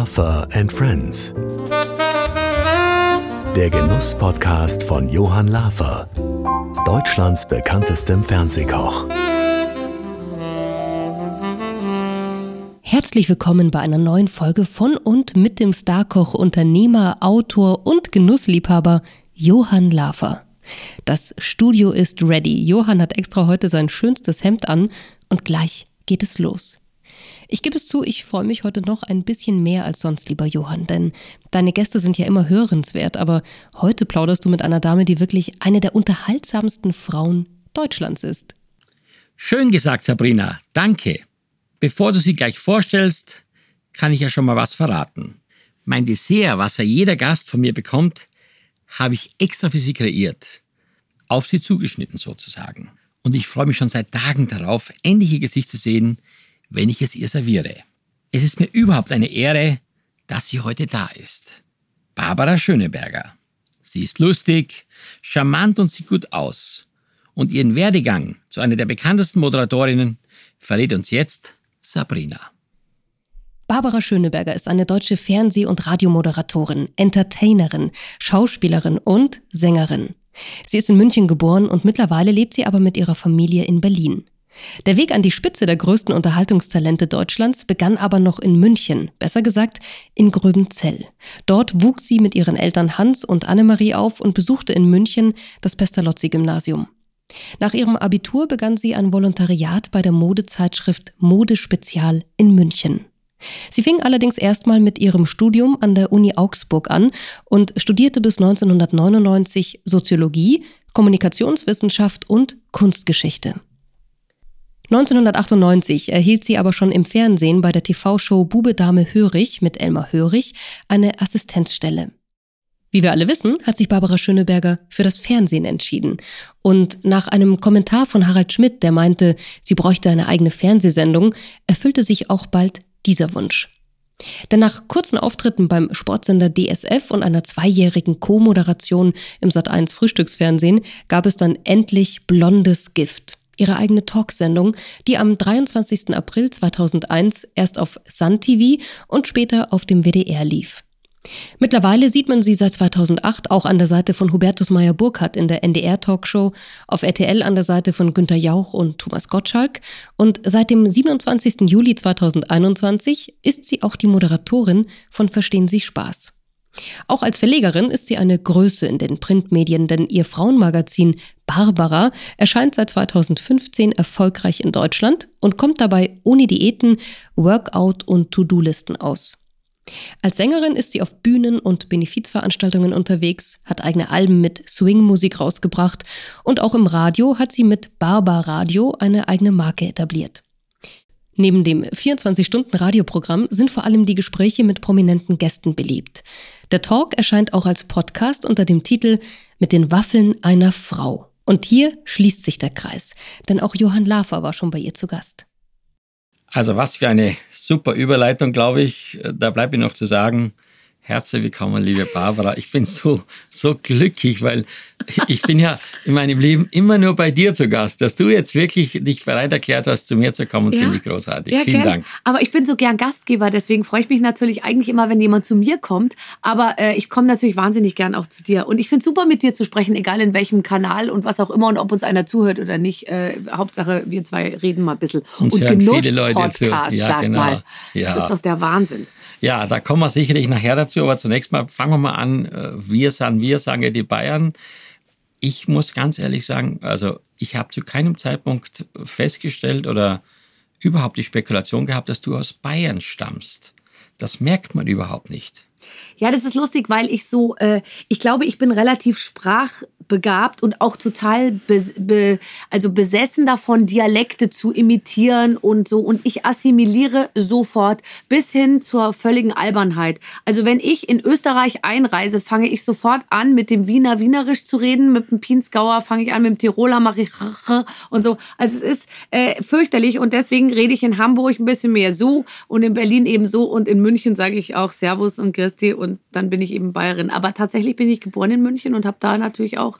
Laffer and Friends. Der Genuss-Podcast von Johann Laffer, Deutschlands bekanntestem Fernsehkoch. Herzlich willkommen bei einer neuen Folge von und mit dem Starkoch, Unternehmer, Autor und Genussliebhaber Johann Laffer. Das Studio ist ready. Johann hat extra heute sein schönstes Hemd an und gleich geht es los. Ich gebe es zu, ich freue mich heute noch ein bisschen mehr als sonst, lieber Johann, denn deine Gäste sind ja immer hörenswert, aber heute plauderst du mit einer Dame, die wirklich eine der unterhaltsamsten Frauen Deutschlands ist. Schön gesagt, Sabrina. Danke. Bevor du sie gleich vorstellst, kann ich ja schon mal was verraten. Mein Dessert, was ja jeder Gast von mir bekommt, habe ich extra für sie kreiert. Auf sie zugeschnitten sozusagen. Und ich freue mich schon seit Tagen darauf, endlich ihr Gesicht zu sehen, wenn ich es ihr serviere. Es ist mir überhaupt eine Ehre, dass sie heute da ist. Barbara Schöneberger. Sie ist lustig, charmant und sieht gut aus. Und ihren Werdegang zu einer der bekanntesten Moderatorinnen verrät uns jetzt Sabrina. Barbara Schöneberger ist eine deutsche Fernseh- und Radiomoderatorin, Entertainerin, Schauspielerin und Sängerin. Sie ist in München geboren und mittlerweile lebt sie aber mit ihrer Familie in Berlin. Der Weg an die Spitze der größten Unterhaltungstalente Deutschlands begann aber noch in München, besser gesagt in Gröbenzell. Dort wuchs sie mit ihren Eltern Hans und Annemarie auf und besuchte in München das Pestalozzi-Gymnasium. Nach ihrem Abitur begann sie ein Volontariat bei der Modezeitschrift Mode Spezial in München. Sie fing allerdings erstmal mit ihrem Studium an der Uni Augsburg an und studierte bis 1999 Soziologie, Kommunikationswissenschaft und Kunstgeschichte. 1998 erhielt sie aber schon im Fernsehen bei der TV-Show Bube Dame Hörig mit Elmar Hörig eine Assistenzstelle. Wie wir alle wissen, hat sich Barbara Schöneberger für das Fernsehen entschieden. Und nach einem Kommentar von Harald Schmidt, der meinte, sie bräuchte eine eigene Fernsehsendung, erfüllte sich auch bald dieser Wunsch. Denn nach kurzen Auftritten beim Sportsender DSF und einer zweijährigen Co-Moderation im Sat1 Frühstücksfernsehen gab es dann endlich Blondes Gift ihre eigene Talksendung, die am 23. April 2001 erst auf Sun TV und später auf dem WDR lief. Mittlerweile sieht man sie seit 2008 auch an der Seite von Hubertus Meyer-Burkhardt in der NDR-Talkshow, auf RTL an der Seite von Günter Jauch und Thomas Gottschalk und seit dem 27. Juli 2021 ist sie auch die Moderatorin von Verstehen Sie Spaß. Auch als Verlegerin ist sie eine Größe in den Printmedien, denn ihr Frauenmagazin Barbara erscheint seit 2015 erfolgreich in Deutschland und kommt dabei ohne Diäten, Workout und To-Do-Listen aus. Als Sängerin ist sie auf Bühnen und Benefizveranstaltungen unterwegs, hat eigene Alben mit Swing-Musik rausgebracht und auch im Radio hat sie mit Barbar Radio eine eigene Marke etabliert. Neben dem 24-Stunden-Radioprogramm sind vor allem die Gespräche mit prominenten Gästen beliebt. Der Talk erscheint auch als Podcast unter dem Titel Mit den Waffeln einer Frau. Und hier schließt sich der Kreis, denn auch Johann Lafer war schon bei ihr zu Gast. Also was für eine super Überleitung, glaube ich. Da bleibt mir noch zu sagen, Herzlich willkommen, liebe Barbara. Ich bin so, so glücklich, weil ich bin ja in meinem Leben immer nur bei dir zu Gast. Dass du jetzt wirklich dich bereit erklärt hast, zu mir zu kommen, ja. finde ich großartig. Ja, Vielen gern. Dank. Aber ich bin so gern Gastgeber, deswegen freue ich mich natürlich eigentlich immer, wenn jemand zu mir kommt. Aber äh, ich komme natürlich wahnsinnig gern auch zu dir. Und ich finde es super, mit dir zu sprechen, egal in welchem Kanal und was auch immer und ob uns einer zuhört oder nicht. Äh, Hauptsache, wir zwei reden mal ein bisschen. Uns und Genuss-Podcast, ja, sag genau. mal. Ja. Das ist doch der Wahnsinn. Ja, da kommen wir sicherlich nachher dazu, aber zunächst mal fangen wir mal an. Äh, wir sagen, wir sagen ja die Bayern. Ich muss ganz ehrlich sagen, also ich habe zu keinem Zeitpunkt festgestellt oder überhaupt die Spekulation gehabt, dass du aus Bayern stammst. Das merkt man überhaupt nicht. Ja, das ist lustig, weil ich so, äh, ich glaube, ich bin relativ sprach begabt und auch total be, be, also besessen davon, Dialekte zu imitieren und so. Und ich assimiliere sofort bis hin zur völligen Albernheit. Also wenn ich in Österreich einreise, fange ich sofort an, mit dem Wiener Wienerisch zu reden. Mit dem Pinsgauer fange ich an, mit dem Tiroler mache ich und so. Also es ist äh, fürchterlich und deswegen rede ich in Hamburg ein bisschen mehr so und in Berlin eben so und in München sage ich auch Servus und Christi und dann bin ich eben Bayerin. Aber tatsächlich bin ich geboren in München und habe da natürlich auch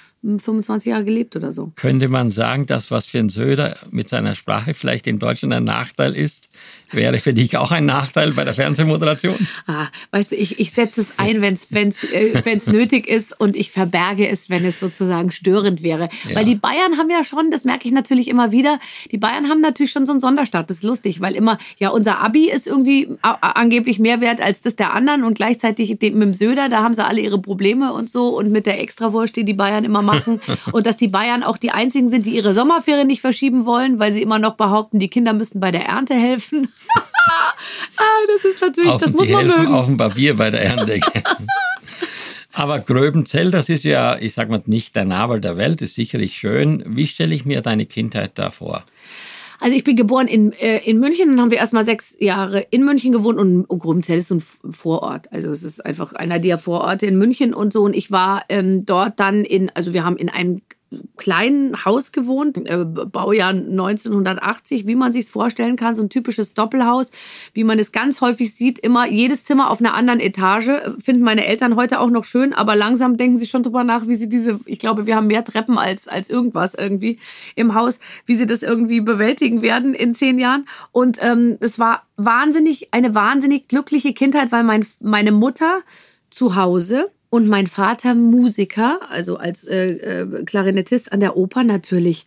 25 Jahre gelebt oder so. Könnte man sagen, dass was für ein Söder mit seiner Sprache vielleicht in Deutschland ein Nachteil ist, wäre für dich auch ein Nachteil bei der Fernsehmoderation? Ah, weißt du, ich, ich setze es ein, wenn es wenn's, äh, wenn's nötig ist und ich verberge es, wenn es sozusagen störend wäre. Ja. Weil die Bayern haben ja schon, das merke ich natürlich immer wieder, die Bayern haben natürlich schon so einen Sonderstaat. Das ist lustig, weil immer, ja, unser Abi ist irgendwie angeblich mehr wert als das der anderen und gleichzeitig mit dem Söder, da haben sie alle ihre Probleme und so und mit der Extrawurst, die die Bayern immer machen und dass die Bayern auch die einzigen sind, die ihre Sommerferien nicht verschieben wollen, weil sie immer noch behaupten, die Kinder müssten bei der Ernte helfen. ah, das ist natürlich, Auf, das muss man helfen mögen. auf dem Papier bei der Ernte. Aber Gröbenzell, das ist ja, ich sag mal, nicht der Nabel der Welt, ist sicherlich schön. Wie stelle ich mir deine Kindheit da vor? Also ich bin geboren in, äh, in München, dann haben wir erst mal sechs Jahre in München gewohnt und Grubenzell ist so ein Vorort. Also es ist einfach einer der Vororte in München und so. Und ich war ähm, dort dann in, also wir haben in einem kleinen Haus gewohnt, äh, Baujahr 1980, wie man sich vorstellen kann, so ein typisches Doppelhaus, wie man es ganz häufig sieht, immer jedes Zimmer auf einer anderen Etage. Finden meine Eltern heute auch noch schön, aber langsam denken sie schon drüber nach, wie sie diese, ich glaube, wir haben mehr Treppen als, als irgendwas irgendwie im Haus, wie sie das irgendwie bewältigen werden in zehn Jahren. Und ähm, es war wahnsinnig, eine wahnsinnig glückliche Kindheit, weil mein, meine Mutter zu Hause und mein Vater Musiker, also als äh, äh, Klarinettist an der Oper natürlich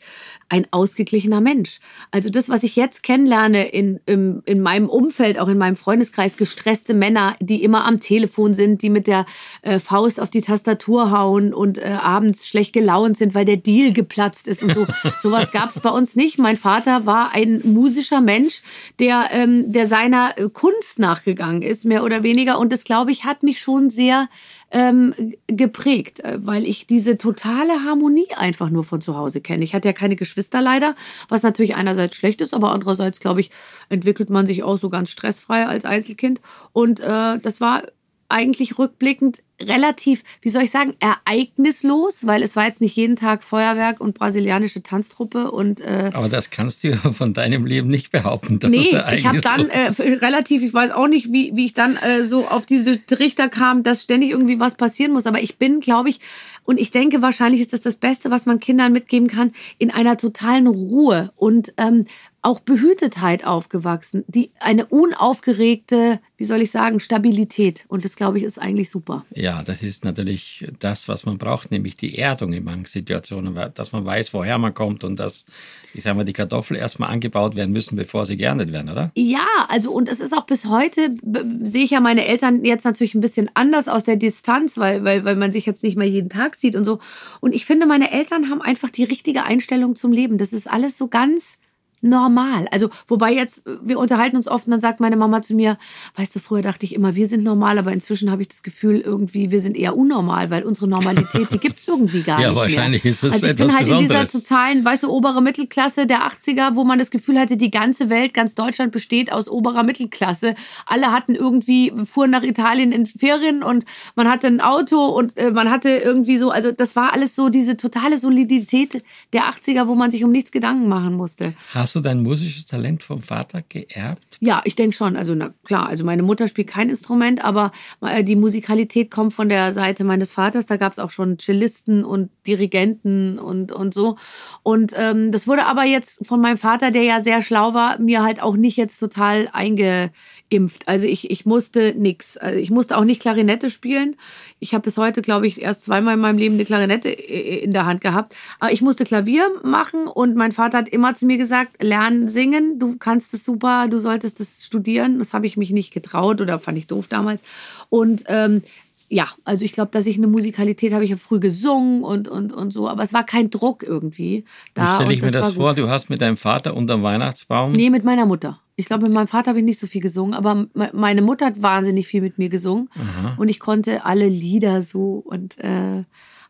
ein ausgeglichener Mensch. Also das, was ich jetzt kennenlerne in, im, in meinem Umfeld, auch in meinem Freundeskreis, gestresste Männer, die immer am Telefon sind, die mit der äh, Faust auf die Tastatur hauen und äh, abends schlecht gelaunt sind, weil der Deal geplatzt ist und so. Sowas gab es bei uns nicht. Mein Vater war ein musischer Mensch, der, ähm, der seiner äh, Kunst nachgegangen ist, mehr oder weniger. Und das, glaube ich, hat mich schon sehr ähm, geprägt, äh, weil ich diese totale Harmonie einfach nur von zu Hause kenne. Ich hatte ja keine Geschwister leider, was natürlich einerseits schlecht ist, aber andererseits, glaube ich, entwickelt man sich auch so ganz stressfrei als Einzelkind. Und äh, das war eigentlich rückblickend relativ, wie soll ich sagen, ereignislos, weil es war jetzt nicht jeden Tag Feuerwerk und brasilianische Tanztruppe und äh, Aber das kannst du von deinem Leben nicht behaupten. dass Nee, das ich habe dann äh, relativ, ich weiß auch nicht, wie, wie ich dann äh, so auf diese Trichter kam, dass ständig irgendwie was passieren muss. Aber ich bin, glaube ich, und ich denke, wahrscheinlich ist das das Beste, was man Kindern mitgeben kann, in einer totalen Ruhe und ähm, auch Behütetheit aufgewachsen. Die, eine unaufgeregte, wie soll ich sagen, Stabilität. Und das, glaube ich, ist eigentlich super. Ja, das ist natürlich das, was man braucht, nämlich die Erdung in manchen Situationen, dass man weiß, woher man kommt und dass, ich sage mal, die Kartoffeln erstmal angebaut werden müssen, bevor sie geerntet werden, oder? Ja, also und es ist auch bis heute, sehe ich ja meine Eltern jetzt natürlich ein bisschen anders aus der Distanz, weil, weil, weil man sich jetzt nicht mehr jeden Tag sieht und so. Und ich finde, meine Eltern haben einfach die richtige Einstellung zum Leben. Das ist alles so ganz normal. Also, wobei jetzt, wir unterhalten uns oft und dann sagt meine Mama zu mir, weißt du, früher dachte ich immer, wir sind normal, aber inzwischen habe ich das Gefühl, irgendwie, wir sind eher unnormal, weil unsere Normalität, die gibt es irgendwie gar Ja, nicht wahrscheinlich mehr. ist das Also ich etwas bin halt in dieser Besonderes. totalen, weißt du, obere Mittelklasse der 80er, wo man das Gefühl hatte, die ganze Welt, ganz Deutschland besteht aus oberer Mittelklasse. Alle hatten irgendwie, fuhren nach Italien in Ferien und man hatte ein Auto und äh, man hatte irgendwie so, also das war alles so diese totale Solidität der 80er, wo man sich um nichts Gedanken machen musste. Hast du dein musisches Talent vom Vater geerbt? Ja, ich denke schon. Also na klar, also meine Mutter spielt kein Instrument, aber äh, die Musikalität kommt von der Seite meines Vaters. Da gab es auch schon Cellisten und Dirigenten und, und so. Und ähm, das wurde aber jetzt von meinem Vater, der ja sehr schlau war, mir halt auch nicht jetzt total eingeimpft. Also ich, ich musste nix. Also ich musste auch nicht Klarinette spielen. Ich habe bis heute, glaube ich, erst zweimal in meinem Leben eine Klarinette in der Hand gehabt. Aber ich musste Klavier machen und mein Vater hat immer zu mir gesagt, lernen singen, du kannst es super, du solltest es studieren. Das habe ich mich nicht getraut oder fand ich doof damals. Und ähm, ja, also ich glaube, dass ich eine Musikalität habe, ich habe früh gesungen und, und, und so, aber es war kein Druck irgendwie Wie da. stelle ich mir das vor? gut. Du hast mit deinem Vater unterm Weihnachtsbaum. Nee, mit meiner Mutter. Ich glaube, mit meinem Vater habe ich nicht so viel gesungen, aber me- meine Mutter hat wahnsinnig viel mit mir gesungen und ich konnte alle Lieder so und äh,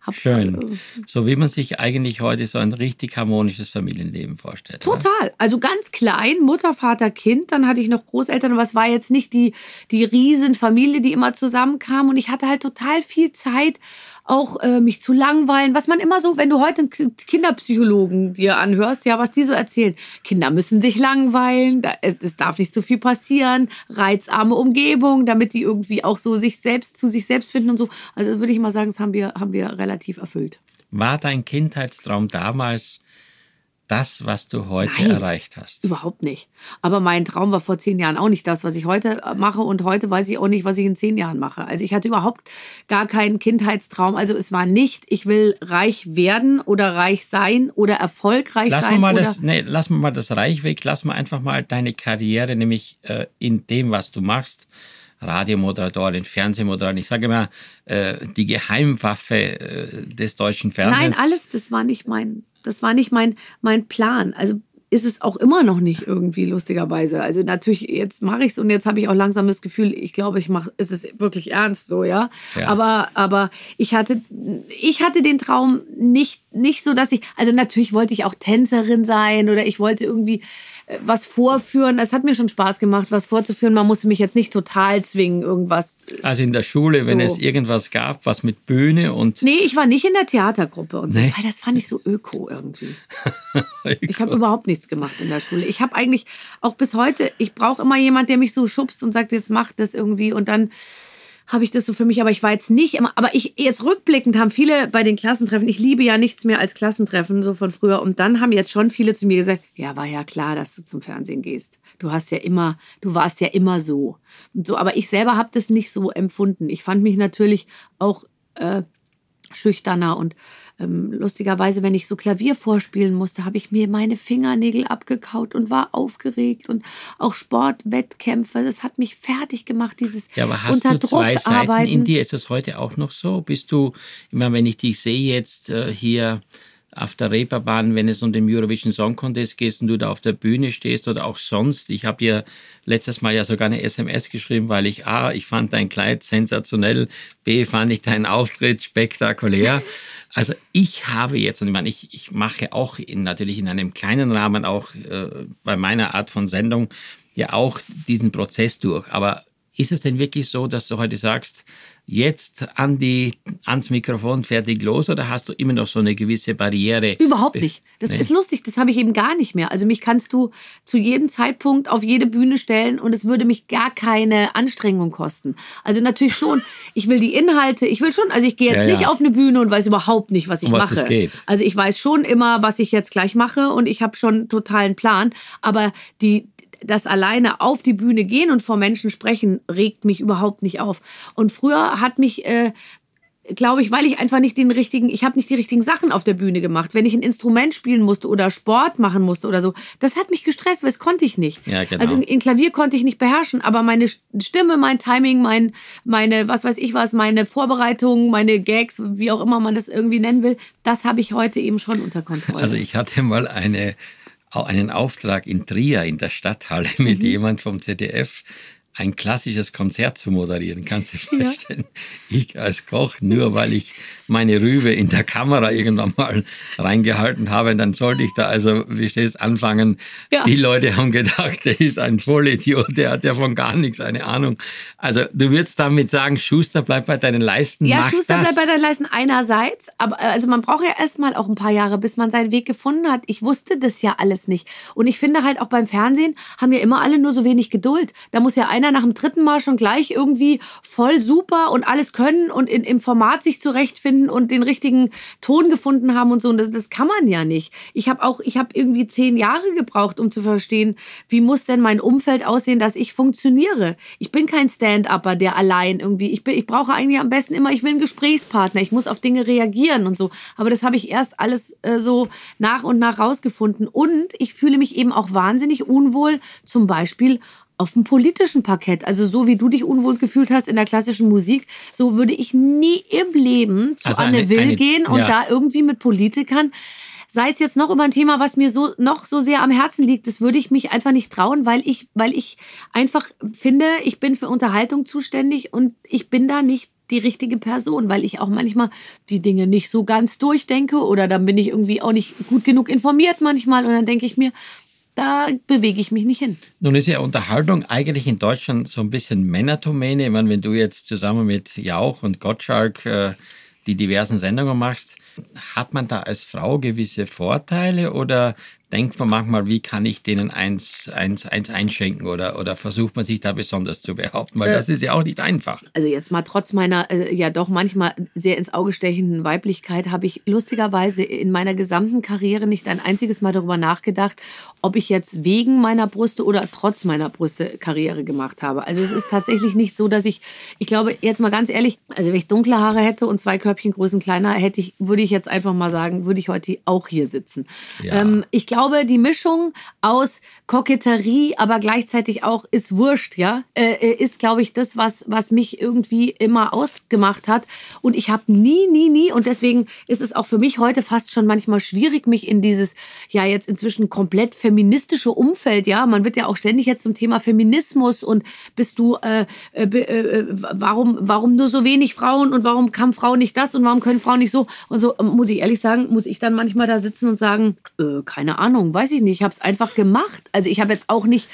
hab, Schön. So wie man sich eigentlich heute so ein richtig harmonisches Familienleben vorstellt. Total. Also ganz klein, Mutter, Vater, Kind. Dann hatte ich noch Großeltern, aber es war jetzt nicht die, die Riesenfamilie, die immer zusammenkam. Und ich hatte halt total viel Zeit, auch äh, mich zu langweilen. Was man immer so, wenn du heute einen Kinderpsychologen dir anhörst, ja, was die so erzählen. Kinder müssen sich langweilen, da, es, es darf nicht so viel passieren, reizarme Umgebung, damit die irgendwie auch so sich selbst zu sich selbst finden und so. Also würde ich mal sagen, das haben wir, haben wir relativ erfüllt. War dein Kindheitstraum damals das, was du heute Nein. erreicht hast? Überhaupt nicht. Aber mein Traum war vor zehn Jahren auch nicht das, was ich heute äh, mache. Und heute weiß ich auch nicht, was ich in zehn Jahren mache. Also ich hatte überhaupt gar keinen Kindheitstraum. Also es war nicht, ich will reich werden oder reich sein oder erfolgreich Lass sein. mal das, nee, lass mal das Reich weg, lass mal einfach mal deine Karriere, nämlich äh, in dem, was du machst, Radiomoderatorin, Fernsehmoderatorin, ich sage immer, äh, die Geheimwaffe äh, des deutschen Fernsehens. Nein, alles, das war nicht mein, das war nicht mein, mein Plan. Also ist es auch immer noch nicht irgendwie lustigerweise. Also natürlich, jetzt mache ich es und jetzt habe ich auch langsam das Gefühl, ich glaube, ich mache, es ist wirklich ernst so, ja. Ja. Aber, aber ich hatte, ich hatte den Traum nicht, nicht so, dass ich, also natürlich wollte ich auch Tänzerin sein oder ich wollte irgendwie was vorführen. Das hat mir schon Spaß gemacht, was vorzuführen. Man musste mich jetzt nicht total zwingen, irgendwas. Also in der Schule, wenn So. es irgendwas gab, was mit Bühne und Nee, ich war nicht in der Theatergruppe und so, Nee. weil das fand ich so öko irgendwie. Ich habe überhaupt nichts gemacht in der Schule. Ich habe eigentlich auch bis heute, ich brauche immer jemand, der mich so schubst und sagt, jetzt mach das irgendwie und dann habe ich das so für mich, aber ich war jetzt nicht immer, aber ich jetzt rückblickend haben viele bei den Klassentreffen, ich liebe ja nichts mehr als Klassentreffen so von früher und dann haben jetzt schon viele zu mir gesagt, ja, war ja klar, dass du zum Fernsehen gehst. Du hast ja immer, du warst ja immer so und so, aber ich selber habe das nicht so empfunden. Ich fand mich natürlich auch äh, schüchterner und ähm, lustigerweise, wenn ich so Klavier vorspielen musste, habe ich mir meine Fingernägel abgekaut und war aufgeregt und auch Sportwettkämpfe, das hat mich fertig gemacht, dieses Ja, aber hast unter du zwei Seiten in dir? Ist das heute auch noch so? Bist du, immer wenn ich dich sehe jetzt äh, hier auf der Reeperbahn, wenn es um den Eurovision Song Contest geht und du da auf der Bühne stehst oder auch sonst. Ich habe dir letztes Mal ja sogar eine SMS geschrieben, weil ich A, ich fand dein Kleid sensationell, B, fand ich deinen Auftritt spektakulär. Also ich habe jetzt, und ich meine, ich, ich mache auch in, natürlich in einem kleinen Rahmen auch äh, bei meiner Art von Sendung ja auch diesen Prozess durch. Aber ist es denn wirklich so, dass du heute sagst, jetzt an die, ans Mikrofon fertig los oder hast du immer noch so eine gewisse Barriere? Überhaupt nicht. Das Nee. ist lustig, das habe ich eben gar nicht mehr. Also mich kannst du zu jedem Zeitpunkt auf jede Bühne stellen und es würde mich gar keine Anstrengung kosten. Also natürlich schon, ich will die Inhalte, ich will schon, also ich gehe jetzt Ja, ja. nicht auf eine Bühne und weiß überhaupt nicht, was ich Um was mache. es geht. Also ich weiß schon immer, was ich jetzt gleich mache und ich habe schon totalen Plan, aber die das alleine auf die Bühne gehen und vor Menschen sprechen, regt mich überhaupt nicht auf. Und früher hat mich äh, glaube ich, weil ich einfach nicht den richtigen, ich habe nicht die richtigen Sachen auf der Bühne gemacht. Wenn ich ein Instrument spielen musste oder Sport machen musste oder so, das hat mich gestresst, weil das konnte ich nicht. Ja, genau. Also in Klavier konnte ich nicht beherrschen, aber meine Stimme, mein Timing, mein, meine, was weiß ich was, meine Vorbereitung, meine Gags, wie auch immer man das irgendwie nennen will, das habe ich heute eben schon unter Kontrolle. Also ich hatte mal eine, einen Auftrag in Trier in der Stadthalle mit Mhm. jemand vom ZDF ein klassisches Konzert zu moderieren. Kannst du dir vorstellen? Ich als Koch, nur weil ich meine Rübe in der Kamera irgendwann mal reingehalten habe, und dann sollte ich da also, wie stehst, anfangen. Ja. Die Leute haben gedacht, der ist ein Vollidiot, der hat ja von gar nichts eine Ahnung. Also du würdest damit sagen, Schuster, bleib bei deinen Leisten. Ja, Schuster das. bleibt bei deinen Leisten einerseits, aber äh, also man braucht ja erstmal auch ein paar Jahre, bis man seinen Weg gefunden hat. Ich wusste das ja alles nicht. Und ich finde halt auch beim Fernsehen haben ja immer alle nur so wenig Geduld. Da muss ja einer nach dem dritten Mal schon gleich irgendwie voll super und alles können und in, im Format sich zurechtfinden und den richtigen Ton gefunden haben und so. Und das, das kann man ja nicht. Ich habe auch, ich habe irgendwie zehn Jahre gebraucht, um zu verstehen, wie muss denn mein Umfeld aussehen, dass ich funktioniere. Ich bin kein Stand-Upper, der allein irgendwie, ich, bin, ich brauche eigentlich am besten immer, ich will einen Gesprächspartner, ich muss auf Dinge reagieren und so. Aber das habe ich erst alles äh, so nach und nach rausgefunden. Und ich fühle mich eben auch wahnsinnig unwohl, zum Beispiel auf dem politischen Parkett. Also so wie du dich unwohl gefühlt hast in der klassischen Musik, so würde ich nie im Leben zu Also Anne eine- Will eine- gehen und ja. da irgendwie mit Politikern sei es jetzt noch über ein Thema, was mir so noch so sehr am Herzen liegt, das würde ich mich einfach nicht trauen, weil ich, weil ich einfach finde, ich bin für Unterhaltung zuständig und ich bin da nicht die richtige Person, weil ich auch manchmal die Dinge nicht so ganz durchdenke oder dann bin ich irgendwie auch nicht gut genug informiert manchmal und dann denke ich mir, da bewege ich mich nicht hin. Nun ist ja Unterhaltung eigentlich in Deutschland so ein bisschen Männerdomäne. Ich meine, wenn du jetzt zusammen mit Jauch und Gottschalk äh, die diversen Sendungen machst, hat man da als Frau gewisse Vorteile oder denkt man manchmal, wie kann ich denen eins, eins, eins einschenken oder, oder versucht man sich da besonders zu behaupten, weil äh, das ist ja auch nicht einfach. Also jetzt mal trotz meiner äh, ja doch manchmal sehr ins Auge stechenden Weiblichkeit habe ich lustigerweise in meiner gesamten Karriere nicht ein einziges Mal darüber nachgedacht, ob ich jetzt wegen meiner Brüste oder trotz meiner Brüste Karriere gemacht habe. Also es ist tatsächlich nicht so, dass ich, ich glaube jetzt mal ganz ehrlich, also wenn ich dunkle Haare hätte und zwei Körbchengrößen kleiner hätte ich, würde ich jetzt einfach mal sagen, würde ich heute auch hier sitzen. Ja. Ähm, ich glaube, die Mischung aus Koketterie, aber gleichzeitig auch ist wurscht, ja, äh, äh ist, glaube ich, das, was, was mich irgendwie immer ausgemacht hat. Und ich habe nie, nie, nie, und deswegen ist es auch für mich heute fast schon manchmal schwierig, mich in dieses, ja, jetzt inzwischen komplett feministische Umfeld, ja, man wird ja auch ständig jetzt zum Thema Feminismus und bist du, äh, äh, äh, warum, warum nur so wenig Frauen und warum kann Frau nicht das und warum können Frauen nicht so? Und so, muss ich ehrlich sagen, muss ich dann manchmal da sitzen und sagen, äh, keine Ahnung, weiß ich nicht, ich habe es einfach gemacht. Also ich habe jetzt auch nicht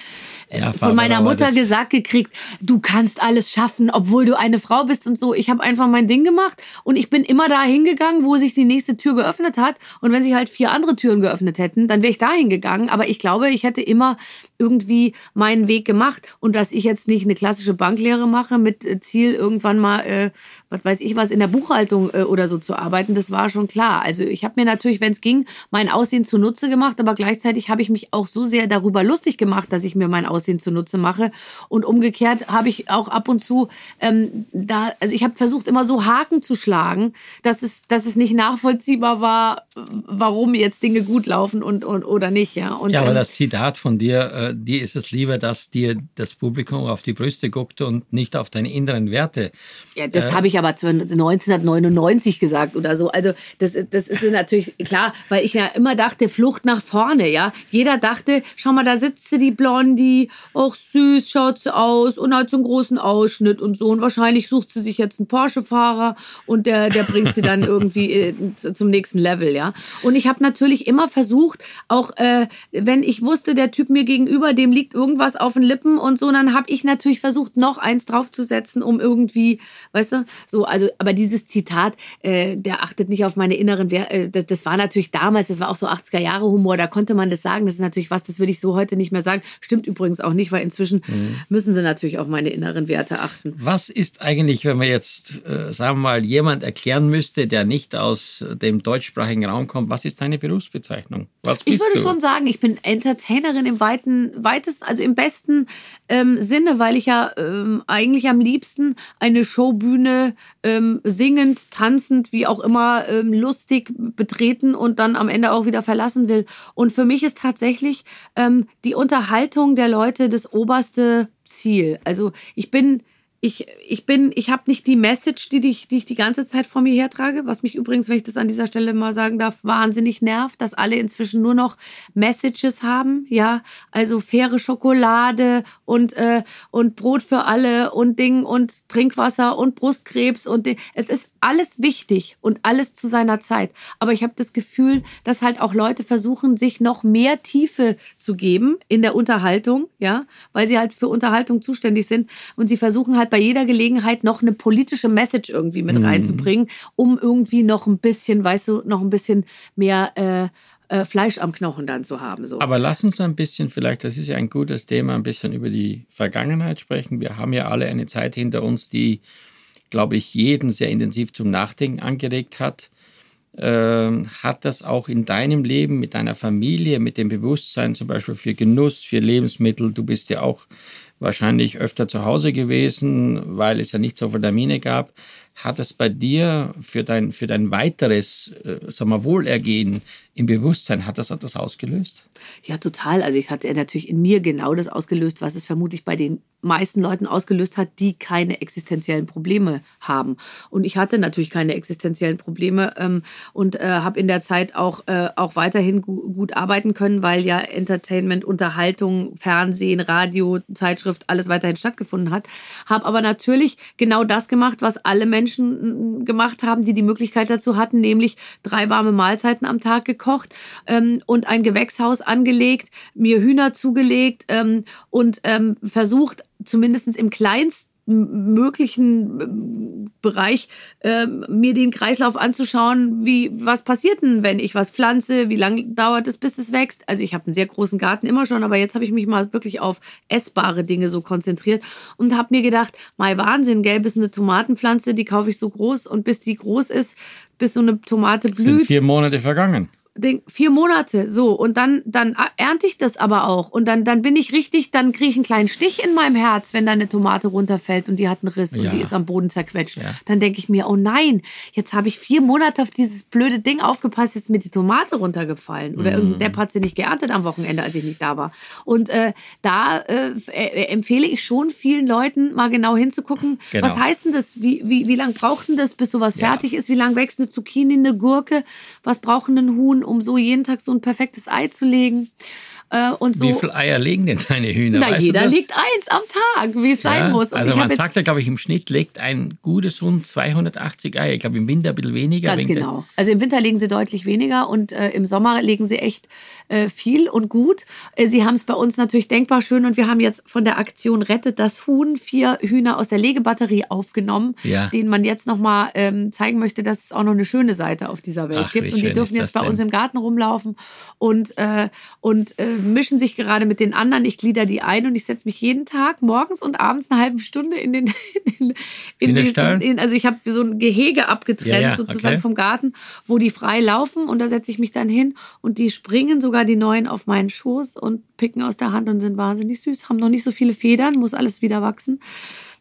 ja, von meiner Mutter gesagt gekriegt, du kannst alles schaffen, obwohl du eine Frau bist und so. Ich habe einfach mein Ding gemacht und ich bin immer da hingegangen, wo sich die nächste Tür geöffnet hat. Und wenn sich halt vier andere Türen geöffnet hätten, dann wäre ich da hingegangen. Aber ich glaube, ich hätte immer irgendwie meinen Weg gemacht und dass ich jetzt nicht eine klassische Banklehre mache mit äh, Ziel irgendwann mal, äh, was weiß ich was, in der Buchhaltung äh, oder so zu arbeiten, das war schon klar. Also ich habe mir natürlich, wenn es ging, mein Aussehen zunutze gemacht, aber gleichzeitig habe ich mich auch so sehr darüber lustig gemacht, dass ich mir mein Aussehen zunutze mache. Und umgekehrt habe ich auch ab und zu ähm, da, also ich habe versucht, immer so Haken zu schlagen, dass es, dass es nicht nachvollziehbar war, warum jetzt Dinge gut laufen und, und oder nicht. Ja, und, ja aber ähm, das Zitat von dir, äh, dir ist es lieber, dass dir das Publikum auf die Brüste guckt und nicht auf deine inneren Werte. Ja, das äh, habe ich aber 1999 gesagt oder so. Also das, das ist natürlich klar, weil ich ja immer dachte, Flucht nach vorne, ja. Jeder dachte, schau mal, da sitzt sie, die Blondie, auch süß schaut sie aus und hat so einen großen Ausschnitt und so. Und wahrscheinlich sucht sie sich jetzt einen Porsche-Fahrer und der, der bringt sie dann irgendwie äh, zum nächsten Level, ja. Und ich habe natürlich immer versucht, auch äh, wenn ich wusste, der Typ mir gegenüber, dem liegt irgendwas auf den Lippen und so, dann habe ich natürlich versucht, noch eins draufzusetzen, um irgendwie, weißt du, so, also, aber dieses Zitat, äh, der achtet nicht auf meine inneren Werte, äh, das, das, war natürlich damals, das war auch so 80er Jahre Humor, da konnte man das sagen. Das ist natürlich was, das würde ich so heute nicht mehr sagen. Stimmt übrigens auch nicht, weil inzwischen mhm. müssen sie natürlich auf meine inneren Werte achten. Was ist eigentlich, wenn man jetzt, äh, sagen wir mal, jemand erklären müsste, der nicht aus dem deutschsprachigen Raum kommt, was ist deine Berufsbezeichnung? Was ich würde du? schon sagen, ich bin Entertainerin im weiten, weitesten, also im besten ähm, Sinne, weil ich ja ähm, eigentlich am liebsten eine Showbühne ähm, singend, tanzend, wie auch immer, ähm, lustig betreten und dann am Ende auch wieder verlassen will. Und für mich ist tatsächlich ähm, die Unterhaltung der Leute das oberste Ziel. Also ich bin ich, ich bin, ich habe nicht die Message, die ich, die ich die ganze Zeit vor mir hertrage, was mich übrigens, wenn ich das an dieser Stelle mal sagen darf, wahnsinnig nervt, dass alle inzwischen nur noch Messages haben, ja, also faire Schokolade und, äh, und Brot für alle und Ding und Trinkwasser und Brustkrebs und Ding. es ist alles wichtig und alles zu seiner Zeit. Aber ich habe das Gefühl, dass halt auch Leute versuchen, sich noch mehr Tiefe zu geben in der Unterhaltung, ja, weil sie halt für Unterhaltung zuständig sind und sie versuchen halt bei jeder Gelegenheit noch eine politische Message irgendwie mit mhm. reinzubringen, um irgendwie noch ein bisschen, weißt du, noch ein bisschen mehr äh, äh, Fleisch am Knochen dann zu haben. So. Aber lass uns ein bisschen, vielleicht, das ist ja ein gutes Thema, ein bisschen über die Vergangenheit sprechen. Wir haben ja alle eine Zeit hinter uns, die, glaube ich, jeden sehr intensiv zum Nachdenken angeregt hat. Ähm, hat das auch in deinem Leben mit deiner Familie, mit dem Bewusstsein zum Beispiel für Genuss, für Lebensmittel, du bist ja auch wahrscheinlich öfter zu Hause gewesen, weil es ja nicht so viel Termine gab. Hat es bei dir für dein, für dein weiteres äh, sag mal, Wohlergehen im Bewusstsein, hat das etwas ausgelöst? Ja, total. Also es hat natürlich in mir genau das ausgelöst, was es vermutlich bei den meisten Leuten ausgelöst hat, die keine existenziellen Probleme haben. Und ich hatte natürlich keine existenziellen Probleme ähm, und äh, habe in der Zeit auch, äh, auch weiterhin gu gut arbeiten können, weil ja Entertainment, Unterhaltung, Fernsehen, Radio, Zeitschrift, alles weiterhin stattgefunden hat. Habe aber natürlich genau das gemacht, was alle Menschen gemacht haben, die die Möglichkeit dazu hatten, nämlich drei warme Mahlzeiten am Tag gekocht ähm, und ein Gewächshaus angelegt, mir Hühner zugelegt ähm, und ähm, versucht, zumindest im kleinsten möglichen Bereich äh, mir den Kreislauf anzuschauen, wie was passiert denn, wenn ich was pflanze, wie lange dauert es, bis es wächst. Also ich habe einen sehr großen Garten immer schon, aber jetzt habe ich mich mal wirklich auf essbare Dinge so konzentriert und habe mir gedacht, mein Wahnsinn, gell, bis eine Tomatenpflanze, die kaufe ich so groß und bis die groß ist, bis so eine Tomate blüht. Sind vier Monate vergangen vier Monate, so. Und dann, dann ernte ich das aber auch. Und dann, dann bin ich richtig, dann kriege ich einen kleinen Stich in meinem Herz, wenn da eine Tomate runterfällt und die hat einen Riss ja. und die ist am Boden zerquetscht. Ja. Dann denke ich mir, oh nein, jetzt habe ich vier Monate auf dieses blöde Ding aufgepasst, jetzt ist mir die Tomate runtergefallen. Oder mhm. irgendein Depp hat sie nicht geerntet am Wochenende, als ich nicht da war. Und äh, da äh, äh, empfehle ich schon vielen Leuten, mal genau hinzugucken, genau. was heißt denn das? Wie, wie, wie lange braucht denn das, bis sowas ja. fertig ist? Wie lange wächst eine Zucchini, eine Gurke? Was brauchen ein Huhn? Um so jeden Tag so ein perfektes Ei zu legen. Äh, und so. Wie viele Eier legen denn deine Hühner? Na, weißt jeder legt eins am Tag, wie es ja, sein muss. Und also man sagt ja, glaube ich, im Schnitt legt ein gutes Hund 280 Eier. Ich glaube, im Winter ein bisschen weniger. Ganz genau. Also im Winter legen sie deutlich weniger und äh, im Sommer legen sie echt äh, viel und gut. Äh, sie haben es bei uns natürlich denkbar schön und wir haben jetzt von der Aktion Rettet das Huhn vier Hühner aus der Legebatterie aufgenommen, ja. denen man jetzt nochmal ähm, zeigen möchte, dass es auch noch eine schöne Seite auf dieser Welt Ach, gibt. Und die dürfen jetzt bei denn? uns im Garten rumlaufen und, äh, und äh, mischen sich gerade mit den anderen. Ich glieder die ein und ich setze mich jeden Tag morgens und abends eine halbe Stunde in den in, in, in diesen, in, also ich habe so ein Gehege abgetrennt ja, ja, sozusagen okay. vom Garten, wo die frei laufen und da setze ich mich dann hin und die springen sogar die neuen auf meinen Schoß und picken aus der Hand und sind wahnsinnig süß, haben noch nicht so viele Federn, muss alles wieder wachsen.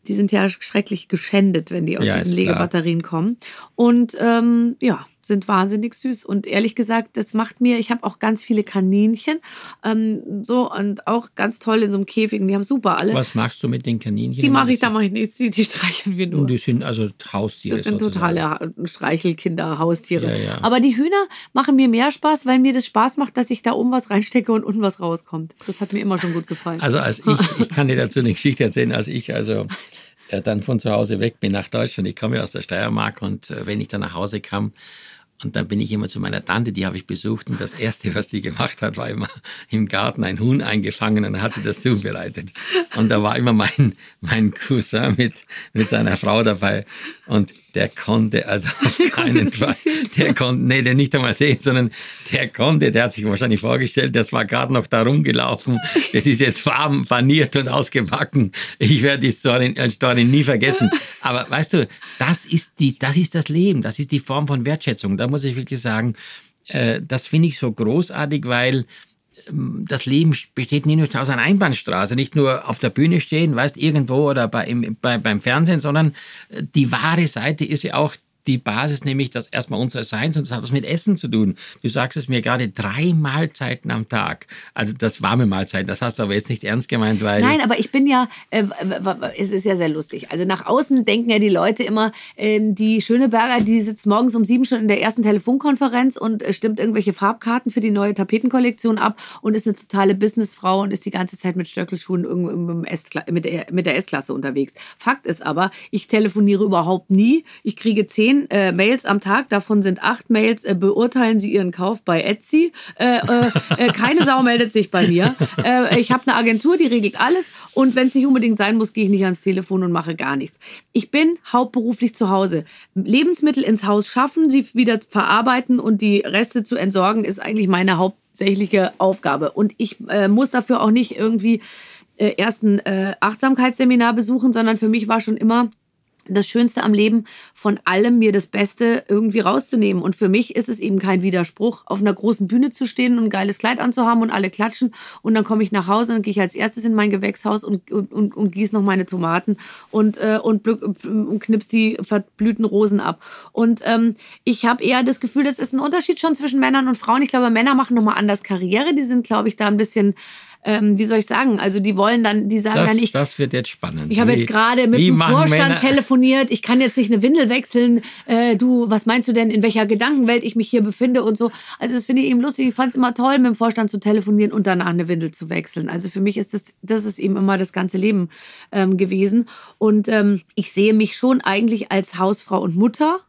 Die sind ja schrecklich geschändet, wenn die aus ja, diesen Legebatterien kommen. Und ähm, ja, sind wahnsinnig süß. Und ehrlich gesagt, das macht mir, ich habe auch ganz viele Kaninchen. Ähm, so und auch ganz toll in so einem Käfig. Die haben super alle. Was machst du mit den Kaninchen? Die mache ich, da mache ich nichts, die, die streicheln wir nur. Und die sind also Haustiere. Das sind sozusagen. totale Streichelkinder, Haustiere. Ja, ja. Aber die Hühner machen mir mehr Spaß, weil mir das Spaß macht, dass ich da oben was reinstecke und unten was rauskommt. Das hat mir immer schon gut gefallen. Also als ich, ich kann dir dazu eine Geschichte erzählen, als ich also äh, dann von zu Hause weg bin nach Deutschland. Ich komme ja aus der Steiermark und äh, wenn ich dann nach Hause kam, und dann bin ich immer zu meiner Tante, die habe ich besucht. Und das Erste, was die gemacht hat, war immer im Garten ein Huhn eingefangen und hat sie das zubereitet. Und da war immer mein, mein Cousin mit, mit seiner Frau dabei. Und der konnte also auf keinen Fall, der konnte, nee, der nicht einmal sehen, sondern der konnte, der hat sich wahrscheinlich vorgestellt, das war gerade noch da rumgelaufen, das ist jetzt warm, paniert und ausgebacken. Ich werde die Story, äh, Story nie vergessen. Aber weißt du, das ist die, das ist das Leben, das ist die Form von Wertschätzung. Da muss ich wirklich sagen, äh, das finde ich so großartig, weil das Leben besteht nicht nur aus einer Einbahnstraße, nicht nur auf der Bühne stehen, weißt irgendwo oder bei, im, bei, beim Fernsehen, sondern äh, die wahre Seite ist ja auch die Basis, nämlich das erstmal unser Seins und das hat was mit Essen zu tun. Du sagst es mir gerade, drei Mahlzeiten am Tag. Also das warme Mahlzeiten, das hast du aber jetzt nicht ernst gemeint, weil... Nein, aber ich bin ja, äh, es ist ja sehr lustig. Also nach außen denken ja die Leute immer, äh, die Schöneberger, die sitzt morgens um sieben schon in der ersten Telefonkonferenz und äh, stimmt irgendwelche Farbkarten für die neue Tapetenkollektion ab und ist eine totale Businessfrau und ist die ganze Zeit mit Stöckelschuhen mit der S-Klasse unterwegs. Fakt ist aber, ich telefoniere überhaupt nie. Ich kriege zehn äh, Mails am Tag, davon sind acht Mails, äh, beurteilen Sie Ihren Kauf bei Etsy. Äh, äh, äh keine Sau meldet sich bei mir. Äh, ich habe eine Agentur, die regelt alles und wenn es nicht unbedingt sein muss, gehe ich nicht ans Telefon und mache gar nichts. Ich bin hauptberuflich zu Hause. Lebensmittel ins Haus schaffen, sie wieder verarbeiten und die Reste zu entsorgen, ist eigentlich meine hauptsächliche Aufgabe. Und ich muss dafür auch nicht irgendwie erst ein Achtsamkeitsseminar besuchen, sondern für mich war schon immer das Schönste am Leben, von allem mir das Beste irgendwie rauszunehmen. Und für mich ist es eben kein Widerspruch, auf einer großen Bühne zu stehen und ein geiles Kleid anzuhaben und alle klatschen. Und dann komme ich nach Hause und gehe ich als erstes in mein Gewächshaus und, und, und, und gieße noch meine Tomaten und, äh, und, und knips die verblühten Rosen ab. Und ähm, ich habe eher das Gefühl, das ist ein Unterschied schon zwischen Männern und Frauen. Ich glaube, Männer machen nochmal anders Karriere. Die sind, glaube ich, da ein bisschen ähm, wie soll ich sagen, also die wollen dann, die sagen das, dann nicht. Das wird jetzt spannend. Ich habe jetzt gerade mit dem Vorstand Männer? telefoniert, ich kann jetzt nicht eine Windel wechseln. Äh, du, was meinst du denn, in welcher Gedankenwelt ich mich hier befinde und so. Also das finde ich eben lustig. Ich fand es immer toll, mit dem Vorstand zu telefonieren und danach eine Windel zu wechseln. Also für mich ist das, das ist eben immer das ganze Leben ähm, gewesen. Und ähm, ich sehe mich schon eigentlich als Hausfrau und Mutter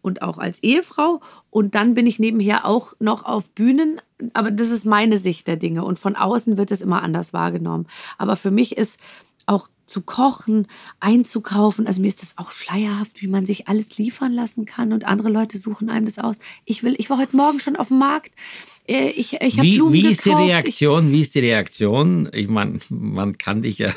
und auch als Ehefrau. Und dann bin ich nebenher auch noch auf Bühnen. Aber das ist meine Sicht der Dinge. Und von außen wird es immer anders wahrgenommen. Aber für mich ist auch zu kochen, einzukaufen. Also mir ist das auch schleierhaft, wie man sich alles liefern lassen kann und andere Leute suchen einem das aus. Ich will, ich war heute Morgen schon auf dem Markt. Äh, Ich, ich habe Wie, Blumen wie ist die gekauft. Reaktion? Wie ist die Reaktion? Ich meine, man kann dich ja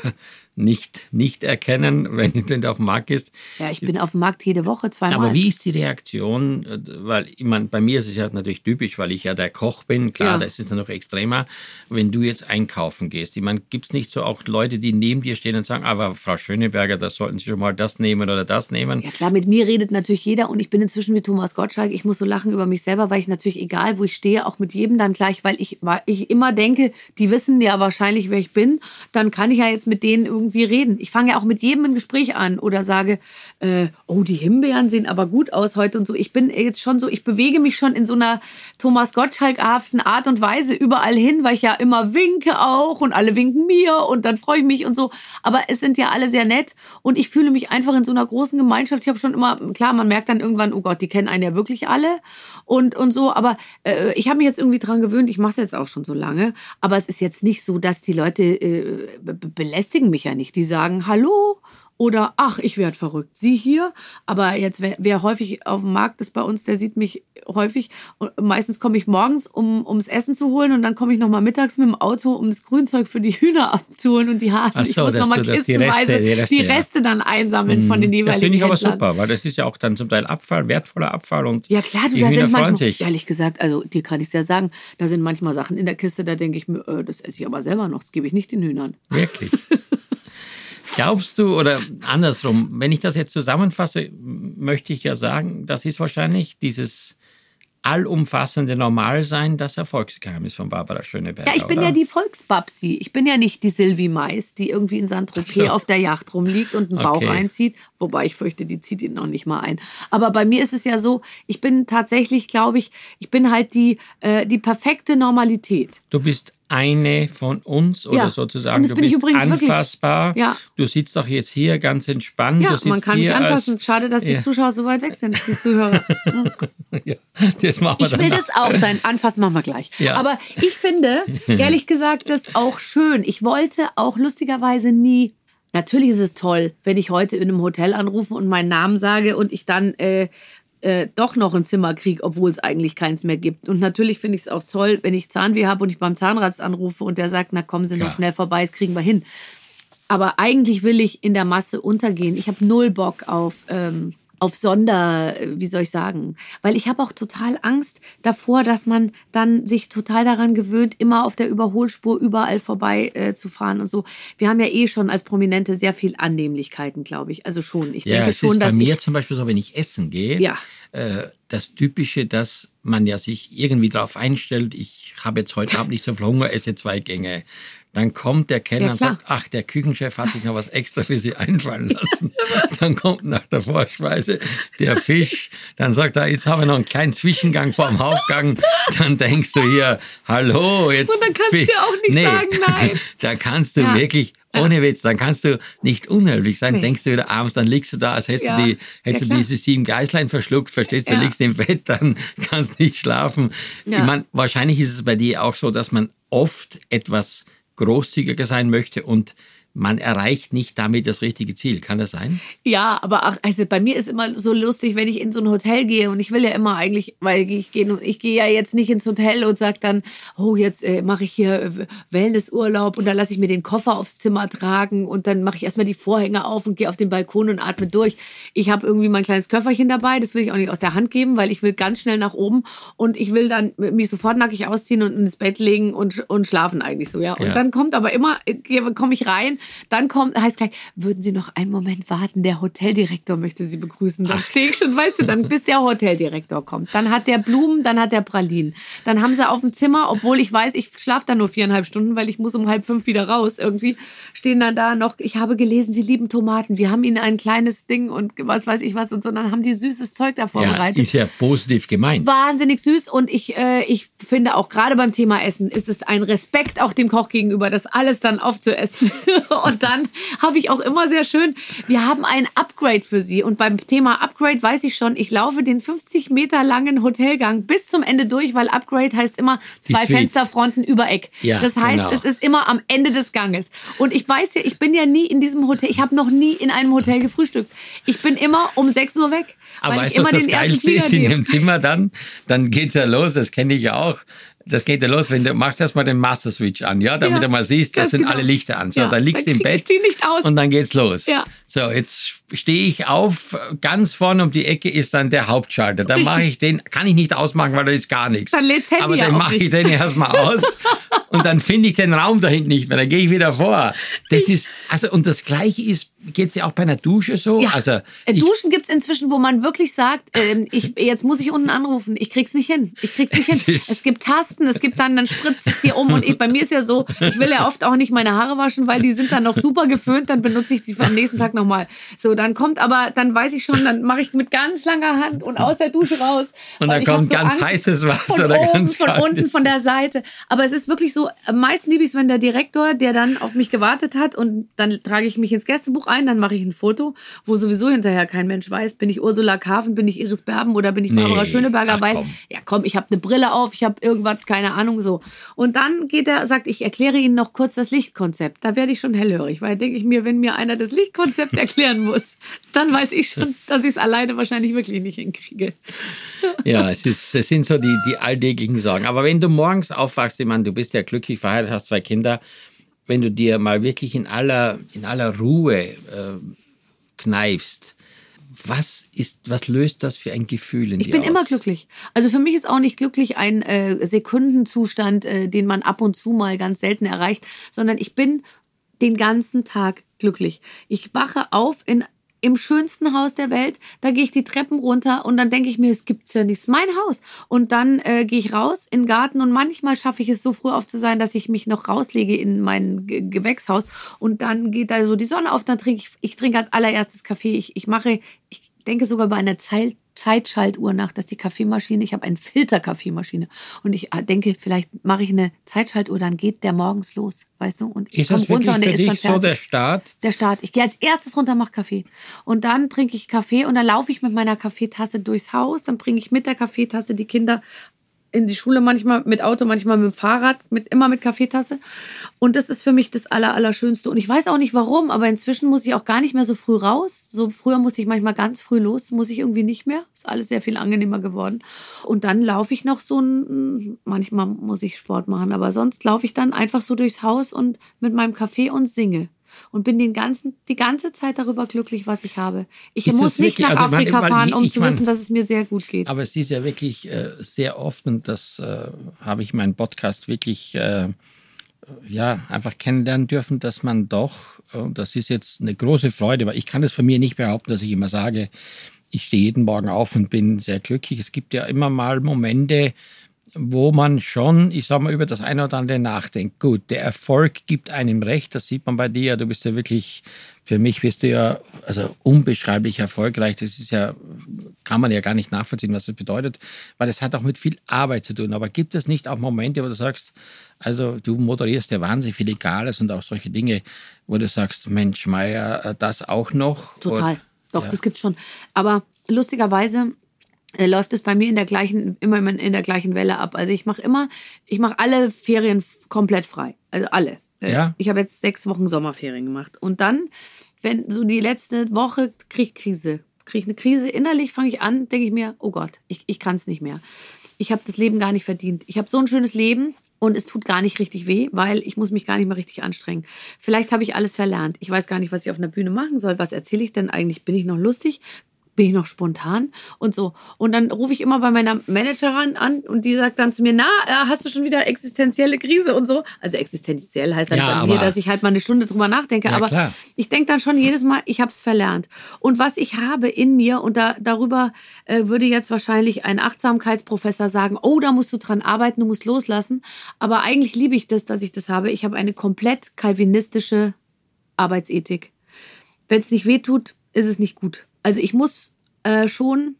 nicht, nicht erkennen, wenn du auf dem Markt bist. Ja, ich bin auf dem Markt jede Woche zweimal. Aber wie ist die Reaktion? Weil, ich meine, bei mir ist es ja natürlich typisch, weil ich ja der Koch bin. Klar, Ja. das ist dann noch extremer, wenn du jetzt einkaufen gehst. Ich meine, gibt es nicht so auch Leute, die neben dir stehen und sagen, aber Frau Schöneberger, da sollten Sie schon mal das nehmen oder das nehmen? Ja klar, mit mir redet natürlich jeder und ich bin inzwischen wie Thomas Gottschalk. Ich muss so lachen über mich selber, weil ich natürlich egal, wo ich stehe, auch mit jedem dann gleich, weil ich, weil ich immer denke, die wissen ja wahrscheinlich, wer ich bin. Dann kann ich ja jetzt mit denen irgendwie reden. Ich fange ja auch mit jedem ein Gespräch an oder sage, äh, oh, die Himbeeren sehen aber gut aus heute und so. Ich bin jetzt schon so, ich bewege mich schon in so einer Thomas Gottschalk-haften Art und Weise überall hin, weil ich ja immer winke auch und alle winken mir und dann freue ich mich und so. Aber es sind ja alle sehr nett und ich fühle mich einfach in so einer großen Gemeinschaft. Ich habe schon immer, klar, man merkt dann irgendwann, oh Gott, die kennen einen ja wirklich alle und, und so. Aber äh, ich habe mich jetzt irgendwie dran gewöhnt. Ich mache es jetzt auch schon so lange. Aber es ist jetzt nicht so, dass die Leute äh, be be- belästigen mich ja nicht. Die sagen, hallo oder ach, ich werde verrückt. Sie hier. Aber jetzt, wer, wer häufig auf dem Markt ist bei uns, der sieht mich häufig. Und meistens komme ich morgens, um ums Essen zu holen und dann komme ich nochmal mittags mit dem Auto, um das Grünzeug für die Hühner abzuholen und die Hasen. Ach ich so, muss dass nochmal das- die Reste- kistenweise die Reste, die ja. Reste dann einsammeln von den Das jeweiligen finde ich aber Händlern. super, weil das ist ja auch dann zum Teil Abfall, wertvoller Abfall und Ja klar, du, die da Hühner sind manchmal, sich. ehrlich gesagt, also dir kann ich es ja sagen, da sind manchmal Sachen in der Kiste, da denke ich mir, äh, das esse ich aber selber noch, das gebe ich nicht den Hühnern. Wirklich. Glaubst du, oder andersrum, wenn ich das jetzt zusammenfasse, möchte ich ja sagen, das ist wahrscheinlich dieses allumfassende Normalsein das Erfolgsgeheimnis von Barbara Schöneberger. Ja, ich bin oder? ja die Volksbabsi. Ich bin ja nicht die Sylvie Mais, die irgendwie in Saint-Tropez so. auf der Yacht rumliegt und einen Bauch Okay. reinzieht. Wobei ich fürchte, die zieht ihn noch nicht mal ein. Aber bei mir ist es ja so, ich bin tatsächlich, glaube ich, ich bin halt die, äh, die perfekte Normalität. Du bist eine von uns oder Ja. sozusagen, du bin ich bist anfassbar. Ja. Du sitzt auch jetzt hier ganz entspannt. Ja, man kann mich anfassen. Schade, dass die. Zuschauer so weit weg sind, die Zuhörer. ja, das machen wir Ich will dann. das auch sein. Anfassen machen wir gleich. Aber ich finde, ehrlich gesagt, das auch schön. Ich wollte auch lustigerweise nie. Natürlich ist es toll, wenn ich heute in einem Hotel anrufe und meinen Namen sage und ich dann äh, äh, doch noch ein Zimmer kriege, obwohl es eigentlich keins mehr gibt. Und natürlich finde ich es auch toll, wenn ich Zahnweh habe und ich beim Zahnarzt anrufe und der sagt, na kommen Sie noch Ja. schnell vorbei, das kriegen wir hin. Aber eigentlich will ich in der Masse untergehen. Ich habe null Bock auf, ähm, auf Sonder, äh, wie soll ich sagen? Weil ich habe auch total Angst davor, dass man dann sich total daran gewöhnt, immer auf der Überholspur überall vorbei äh, zu fahren und so. Wir haben ja eh schon als Prominente sehr viel Annehmlichkeiten, glaube ich. Also schon. Ich Ja, denke es schon, ist bei dass mir ich, zum Beispiel so, wenn ich essen gehe, Ja. äh, das Typische, dass man ja sich irgendwie darauf einstellt, ich habe jetzt heute Abend nicht so viel Hunger, esse zwei Gänge. Dann kommt der Kellner Ja, und sagt, ach, der Küchenchef hat sich noch was extra für Sie einfallen lassen. dann kommt nach der Vorspeise der Fisch. Dann sagt er, jetzt haben wir noch einen kleinen Zwischengang vor dem Hauptgang. Dann denkst du hier, hallo, jetzt. Und dann kannst du ja auch nicht sagen, nein. Da kannst du Ja. wirklich, ohne Witz, dann kannst du nicht unhöflich sein. Nee. Denkst du wieder abends, dann liegst du da, als hättest Ja. du, die, Ja, hättest du klar. diese sieben Geißlein verschluckt, verstehst du, Ja. liegst im Bett, dann kannst nicht schlafen. Ja. Ich meine, wahrscheinlich ist es bei dir auch so, dass man oft etwas großzügiger sein möchte und man erreicht nicht damit das richtige Ziel. Kann das sein? Ja, aber ach, also bei mir ist immer so lustig, wenn ich in so ein Hotel gehe und ich will ja immer eigentlich, weil ich gehe ich gehe ja jetzt nicht ins Hotel und sag dann, oh, jetzt äh, mache ich hier äh, Wellnessurlaub und dann lasse ich mir den Koffer aufs Zimmer tragen und dann mache ich erstmal die Vorhänge auf und gehe auf den Balkon und atme durch. Ich habe irgendwie mein kleines Köfferchen dabei, das will ich auch nicht aus der Hand geben, weil ich will ganz schnell nach oben und ich will dann mich sofort nackig ausziehen und ins Bett legen und, und schlafen eigentlich so, ja. Und Ja. dann kommt aber immer, komme ich rein, dann kommt, heißt gleich, würden Sie noch einen Moment warten, der Hoteldirektor möchte Sie begrüßen. Dann stehe ich schon, weißt du, dann bis der Hoteldirektor kommt. Dann hat der Blumen, dann hat der Pralinen. Dann haben sie auf dem Zimmer, obwohl ich weiß, ich schlafe da nur viereinhalb Stunden, weil ich muss um halb fünf wieder raus. Irgendwie stehen dann da noch, ich habe gelesen, Sie lieben Tomaten. Wir haben Ihnen ein kleines Ding und was weiß ich was und so. Dann haben die süßes Zeug da Ja, vorbereitet ist ja positiv gemeint. wahnsinnig süß und ich, äh, ich finde auch gerade beim Thema Essen ist es ein Respekt auch dem Koch gegenüber, das alles dann aufzuessen Und dann habe ich auch immer sehr schön, wir haben ein Upgrade für Sie. Und beim Thema Upgrade weiß ich schon, ich laufe den 50 Meter langen Hotelgang bis zum Ende durch, weil Upgrade heißt immer zwei. Fensterfronten über Eck. Ja, das heißt, genau. es ist immer am Ende des Ganges. Und ich weiß ja, ich bin ja nie in diesem Hotel, ich habe noch nie in einem Hotel gefrühstückt. Ich bin immer um 6 Uhr weg, Aber weißt ich du, was das Geilste ist in dem Zimmer dann? Dann geht's ja los, das kenne ich ja auch. Das geht ja los, wenn du machst erstmal den Master Switch an, ja, damit Ja, du mal siehst, das sind genau. alle Lichter an. So, Ja, dann liegst du dann im Bett die nicht aus. und dann geht's los. Ja. So, jetzt stehe ich auf, ganz vorne um die Ecke ist dann der Hauptschalter. Da mache ich den, kann ich nicht ausmachen, weil da ist gar nichts. Dann lädt's Handy Aber dann mache ich den erstmal aus und dann finde ich den Raum da hinten nicht mehr. Dann gehe ich wieder vor. Das ist, also, und das Gleiche ist, geht's ja auch bei einer Dusche so. Ja. Also, Äh, Duschen gibt's inzwischen, wo man wirklich sagt, ähm, ich, jetzt muss ich unten anrufen. Ich krieg's nicht hin. Ich krieg's nicht hin. Es ist- Es gibt Tasten, es gibt dann, dann spritzt es hier um. Und ich, bei mir ist ja so, ich will ja oft auch nicht meine Haare waschen, weil die sind dann noch super geföhnt. Dann benutze ich die für den nächsten Tag nochmal. So, dann kommt aber, dann weiß ich schon, dann mache ich mit ganz langer Hand und aus der Dusche raus. Und dann kommt ganz Angst heißes Wasser von oder oben, ganz von unten, von der Seite. Aber es ist wirklich so, am meisten liebe ich es, wenn der Direktor, der dann auf mich gewartet hat und dann trage ich mich ins Gästebuch ein, dann mache ich ein Foto, wo sowieso hinterher kein Mensch weiß, bin ich Ursula Kaven, bin ich Iris Berben oder bin ich Nee. Barbara Schöneberger, Ach, weil, komm. ja komm, ich habe eine Brille auf, ich habe irgendwas, keine Ahnung so. Und dann geht er, sagt, ich erkläre Ihnen noch kurz das Lichtkonzept. Da werde ich schon hellhörig, weil denke ich mir, wenn mir einer das Lichtkonzept erklären muss, dann weiß ich schon, dass ich es alleine wahrscheinlich wirklich nicht hinkriege. Ja, es, ist, es sind so die, die alltäglichen Sorgen. Aber wenn du morgens aufwachst, ich meine, du bist ja glücklich verheiratet, hast zwei Kinder, wenn du dir mal wirklich in aller, in aller Ruhe äh, kneifst, was, ist, was löst das für ein Gefühl in Ich dir bin aus? immer glücklich. Also für mich ist auch nicht glücklich ein äh, Sekundenzustand, äh, den man ab und zu mal ganz selten erreicht, sondern ich bin den ganzen Tag glücklich. Ich wache auf in im schönsten Haus der Welt, da gehe ich die Treppen runter und dann denke ich mir, es gibt's ja nicht, es ist mein Haus. Und dann äh, gehe ich raus in den Garten und manchmal schaffe ich es so früh auf zu sein, dass ich mich noch rauslege in mein Ge Gewächshaus und dann geht da so die Sonne auf, dann trinke ich, ich trinke als allererstes Kaffee. Ich, ich mache, ich denke sogar bei einer Zeit, Zeitschaltuhr nach, dass die Kaffeemaschine, ich habe eine Filterkaffeemaschine und ich äh, denke, vielleicht mache ich eine Zeitschaltuhr, dann geht der morgens los, weißt du? Und ich komme runter und der ist schon dich so fertig. der Start? Der Start. Ich gehe als erstes runter, mache Kaffee. Und dann trinke ich Kaffee und dann laufe ich mit meiner Kaffeetasse durchs Haus. Dann bringe ich mit der Kaffeetasse die Kinder in die Schule, manchmal mit Auto, manchmal mit dem Fahrrad, mit, immer mit Kaffeetasse. Und das ist für mich das Aller, Allerschönste. Und ich weiß auch nicht warum, aber inzwischen muss ich auch gar nicht mehr so früh raus. So früher musste ich manchmal ganz früh los, muss ich irgendwie nicht mehr. Ist alles sehr viel angenehmer geworden. Und dann laufe ich noch so ein, manchmal muss ich Sport machen, aber sonst laufe ich dann einfach so durchs Haus und mit meinem Kaffee und singe. Und bin den ganzen, die ganze Zeit darüber glücklich, was ich habe. Ich Ist muss nicht nach also, Afrika weil fahren, um zu mein- wissen, dass es mir sehr gut geht. Aber es ist ja wirklich äh, sehr oft, und das äh, habe ich meinen Podcast wirklich äh, ja, einfach kennenlernen dürfen, dass man doch, äh, und das ist jetzt eine große Freude, weil ich kann es von mir nicht behaupten, dass ich immer sage, ich stehe jeden Morgen auf und bin sehr glücklich. Es gibt ja immer mal Momente, wo man schon, ich sag mal, über das eine oder andere nachdenkt. Gut, der Erfolg gibt einem recht, das sieht man bei dir. Du bist ja wirklich, für mich bist du ja also unbeschreiblich erfolgreich. Das ist ja, kann man ja gar nicht nachvollziehen, was das bedeutet, weil es hat auch mit viel Arbeit zu tun. Aber gibt es nicht auch Momente, wo du sagst, also du moderierst ja wahnsinnig viel Legales und auch solche Dinge, wo du sagst, Mensch, Meier, das auch noch? Total. Und- Doch, ja. das gibt's schon. Aber lustigerweise äh, läuft es bei mir in der gleichen, immer in der gleichen Welle ab. Also ich mache immer, ich mache alle Ferien komplett frei. Also alle. Äh, Ja. Ich habe jetzt sechs Wochen Sommerferien gemacht. Und dann, wenn so die letzte Woche kriege ich Krise. Kriege ich eine Krise. Innerlich fange ich an, denke ich mir, oh Gott, ich, ich kann es nicht mehr. Ich habe das Leben gar nicht verdient. Ich habe so ein schönes Leben. Und es tut gar nicht richtig weh, weil ich muss mich gar nicht mehr richtig anstrengen. Vielleicht habe ich alles verlernt. Ich weiß gar nicht, was ich auf einer Bühne machen soll. Was erzähle ich denn eigentlich? Bin ich noch lustig? Bin ich noch spontan? Und so. Und dann rufe ich immer bei meiner Managerin an und die sagt dann zu mir, na, äh, hast du schon wieder existenzielle Krise und so? Also existenziell heißt dann Ja, bei mir, dass ich halt mal eine Stunde drüber nachdenke. Ja, aber klar. ich denke dann schon jedes Mal, ich habe es verlernt. Und was ich habe in mir, und da, darüber äh, würde jetzt wahrscheinlich ein Achtsamkeitsprofessor sagen, oh, da musst du dran arbeiten, du musst loslassen. Aber eigentlich liebe ich das, dass ich das habe. Ich habe eine komplett kalvinistische Arbeitsethik. Wenn es nicht weh tut, ist es nicht gut. Also ich muss äh, schon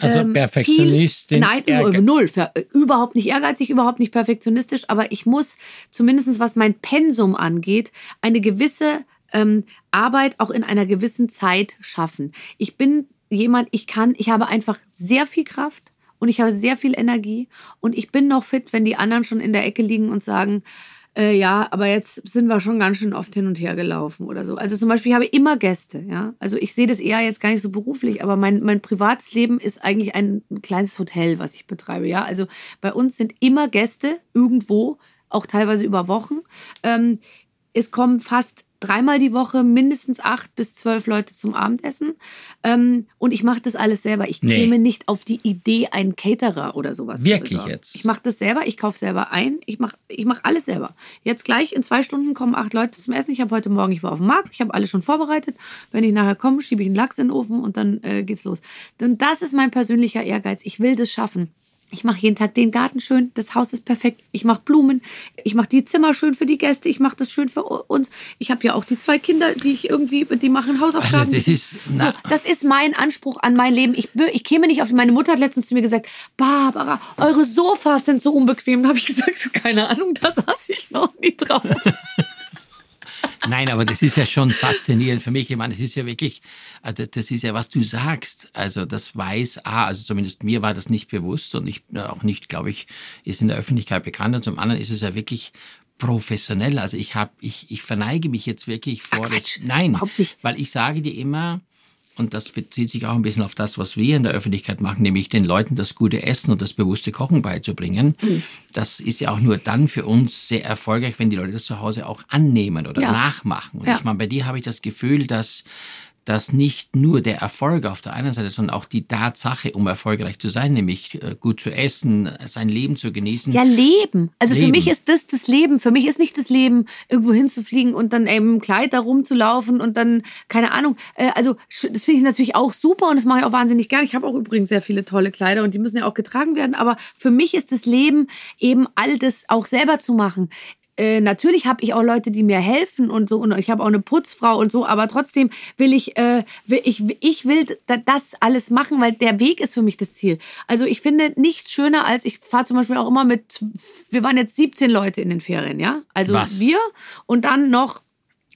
Also ähm, Perfektionistin, nein, Ehrge- null. Überhaupt nicht ehrgeizig, überhaupt nicht perfektionistisch, aber ich muss zumindest was mein Pensum angeht, eine gewisse ähm, Arbeit auch in einer gewissen Zeit schaffen. Ich bin jemand, ich kann, ich habe einfach sehr viel Kraft und ich habe sehr viel Energie und ich bin noch fit, wenn die anderen schon in der Ecke liegen und sagen, äh, ja, aber jetzt sind wir schon ganz schön oft hin und her gelaufen oder so. Also zum Beispiel, ich habe immer Gäste, ja. Also ich sehe das eher jetzt gar nicht so beruflich, aber mein, mein privates Leben ist eigentlich ein kleines Hotel, was ich betreibe, ja. Also bei uns sind immer Gäste irgendwo, auch teilweise über Wochen. Ähm, es kommen fast dreimal die Woche mindestens acht bis zwölf Leute zum Abendessen. Ähm, und ich mache das alles selber. Ich Nee. käme nicht auf die Idee, einen Caterer oder sowas Wirklich zu jetzt? Ich mache das selber, ich kaufe selber ein, ich mache ich mach alles selber. Jetzt gleich in zwei Stunden kommen acht Leute zum Essen. Ich habe heute Morgen, ich war auf dem Markt, ich habe alles schon vorbereitet. Wenn ich nachher komme, schiebe ich einen Lachs in den Ofen und dann äh, geht's los. Denn das ist mein persönlicher Ehrgeiz. Ich will das schaffen. Ich mache jeden Tag den Garten schön, das Haus ist perfekt. Ich mache Blumen, ich mache die Zimmer schön für die Gäste, ich mache das schön für uns. Ich habe ja auch die zwei Kinder, die ich irgendwie, die machen Hausaufgaben. Also das ist- so, das ist mein Anspruch an mein Leben. Ich, ich käme nicht auf. Meine Mutter hat letztens zu mir gesagt, Barbara, eure Sofas sind so unbequem. Da habe ich gesagt, keine Ahnung, da saß ich noch nie drauf. Nein, aber das ist ja schon faszinierend für mich. Ich meine, das ist ja wirklich, also das ist ja, was du sagst. Also das weiß A, also zumindest mir war das nicht bewusst und ich auch nicht, glaube ich, ist in der Öffentlichkeit bekannt. Und zum anderen ist es ja wirklich professionell. Also ich habe, ich, ich verneige mich jetzt wirklich vor. Quatsch, das, nein, weil ich sage dir immer, und das bezieht sich auch ein bisschen auf das, was wir in der Öffentlichkeit machen, nämlich den Leuten das gute Essen und das bewusste Kochen beizubringen. Mhm. Das ist ja auch nur dann für uns sehr erfolgreich, wenn die Leute das zu Hause auch annehmen oder Ja. nachmachen. Und Ja. ich meine, bei dir habe ich das Gefühl, dass dass nicht nur der Erfolg auf der einen Seite, sondern auch die Tatsache, um erfolgreich zu sein, nämlich äh, gut zu essen, sein Leben zu genießen. Ja, Leben. Also für Leben. mich ist das das Leben. Für mich ist nicht das Leben, irgendwo hinzufliegen und dann eben im Kleid da rumzulaufen und dann, keine Ahnung. Äh, also das finde ich natürlich auch super und das mache ich auch wahnsinnig gern. Ich habe auch übrigens sehr viele tolle Kleider und die müssen ja auch getragen werden. Aber für mich ist das Leben eben all das auch selber zu machen. Äh, natürlich habe ich auch Leute, die mir helfen und so und ich habe auch eine Putzfrau und so, aber trotzdem will ich, äh, will, ich, ich will da- das alles machen, weil der Weg ist für mich das Ziel. Also ich finde nichts schöner als, ich fahre zum Beispiel auch immer mit, wir waren jetzt 17 Leute in den Ferien, ja? Also Was? wir und dann noch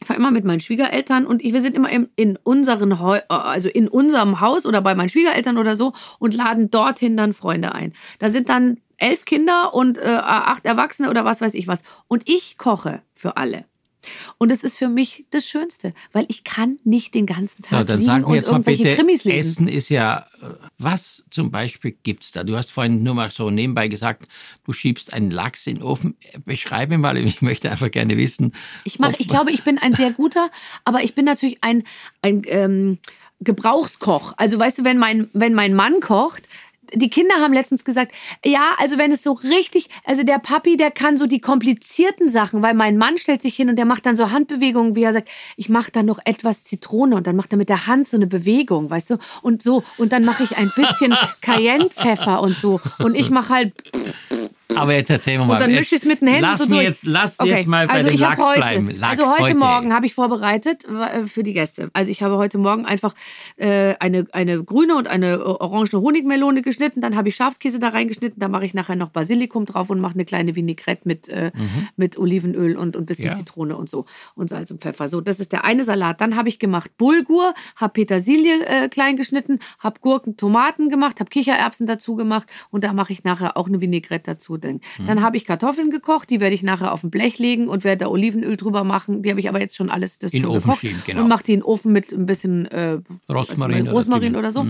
ich fahre immer mit meinen Schwiegereltern und ich, wir sind immer im, in unseren Heu, also in unserem Haus oder bei meinen Schwiegereltern oder so und laden dorthin dann Freunde ein. Da sind dann elf Kinder und äh, acht Erwachsene oder was weiß ich was. Und ich koche für alle. Und es ist für mich das Schönste, weil ich kann nicht den ganzen So, Tag dann liegen sag mir und jetzt mal irgendwelche bitte, Krimis lesen. Essen ist ja, was zum Beispiel gibt's da? Du hast vorhin nur mal so nebenbei gesagt, du schiebst einen Lachs in den Ofen. Beschreibe mal, ich möchte einfach gerne wissen. Ich mache, ob- ich glaube, ich bin ein sehr guter, aber ich bin natürlich ein, ein ähm, Gebrauchskoch. Also weißt du, wenn mein, wenn mein Mann kocht, die Kinder haben letztens gesagt, ja, also wenn es so richtig, also der Papi, der kann so die komplizierten Sachen, weil mein Mann stellt sich hin und der macht dann so Handbewegungen, wie er sagt, ich mache da noch etwas Zitrone und dann macht er mit der Hand so eine Bewegung, weißt du, und so und dann mache ich ein bisschen Cayennepfeffer und so. Und ich mache halt Aber jetzt erzähl mir mal. und dann mische ich es mit den Händen lass so durch. Jetzt, lass Okay, jetzt mal bei also hab Lachs heute, bleiben. Lachs also heute, Morgen habe ich vorbereitet äh, für die Gäste. Also ich habe heute Morgen einfach äh, eine, eine grüne und eine orange Honigmelone geschnitten. Dann habe ich Schafskäse da reingeschnitten. Da mache ich nachher noch Basilikum drauf und mache eine kleine Vinaigrette mit, äh, mit Olivenöl und ein bisschen Mhm. Ja. Zitrone und so. Und Salz und Pfeffer. So, das ist der eine Salat. Dann habe ich gemacht Bulgur, habe Petersilie äh, klein geschnitten, habe Gurken, Tomaten gemacht, habe Kichererbsen dazu gemacht und da mache ich nachher auch eine Vinaigrette dazu. Dann, Mhm. dann habe ich Kartoffeln gekocht, die werde ich nachher auf ein Blech legen und werde da Olivenöl drüber machen. Die habe ich aber jetzt schon alles das In schon Ofen gekocht schieben, genau. und mache die in den Ofen mit ein bisschen äh, Rosmarin oder Rosmarin Kümmel. oder so.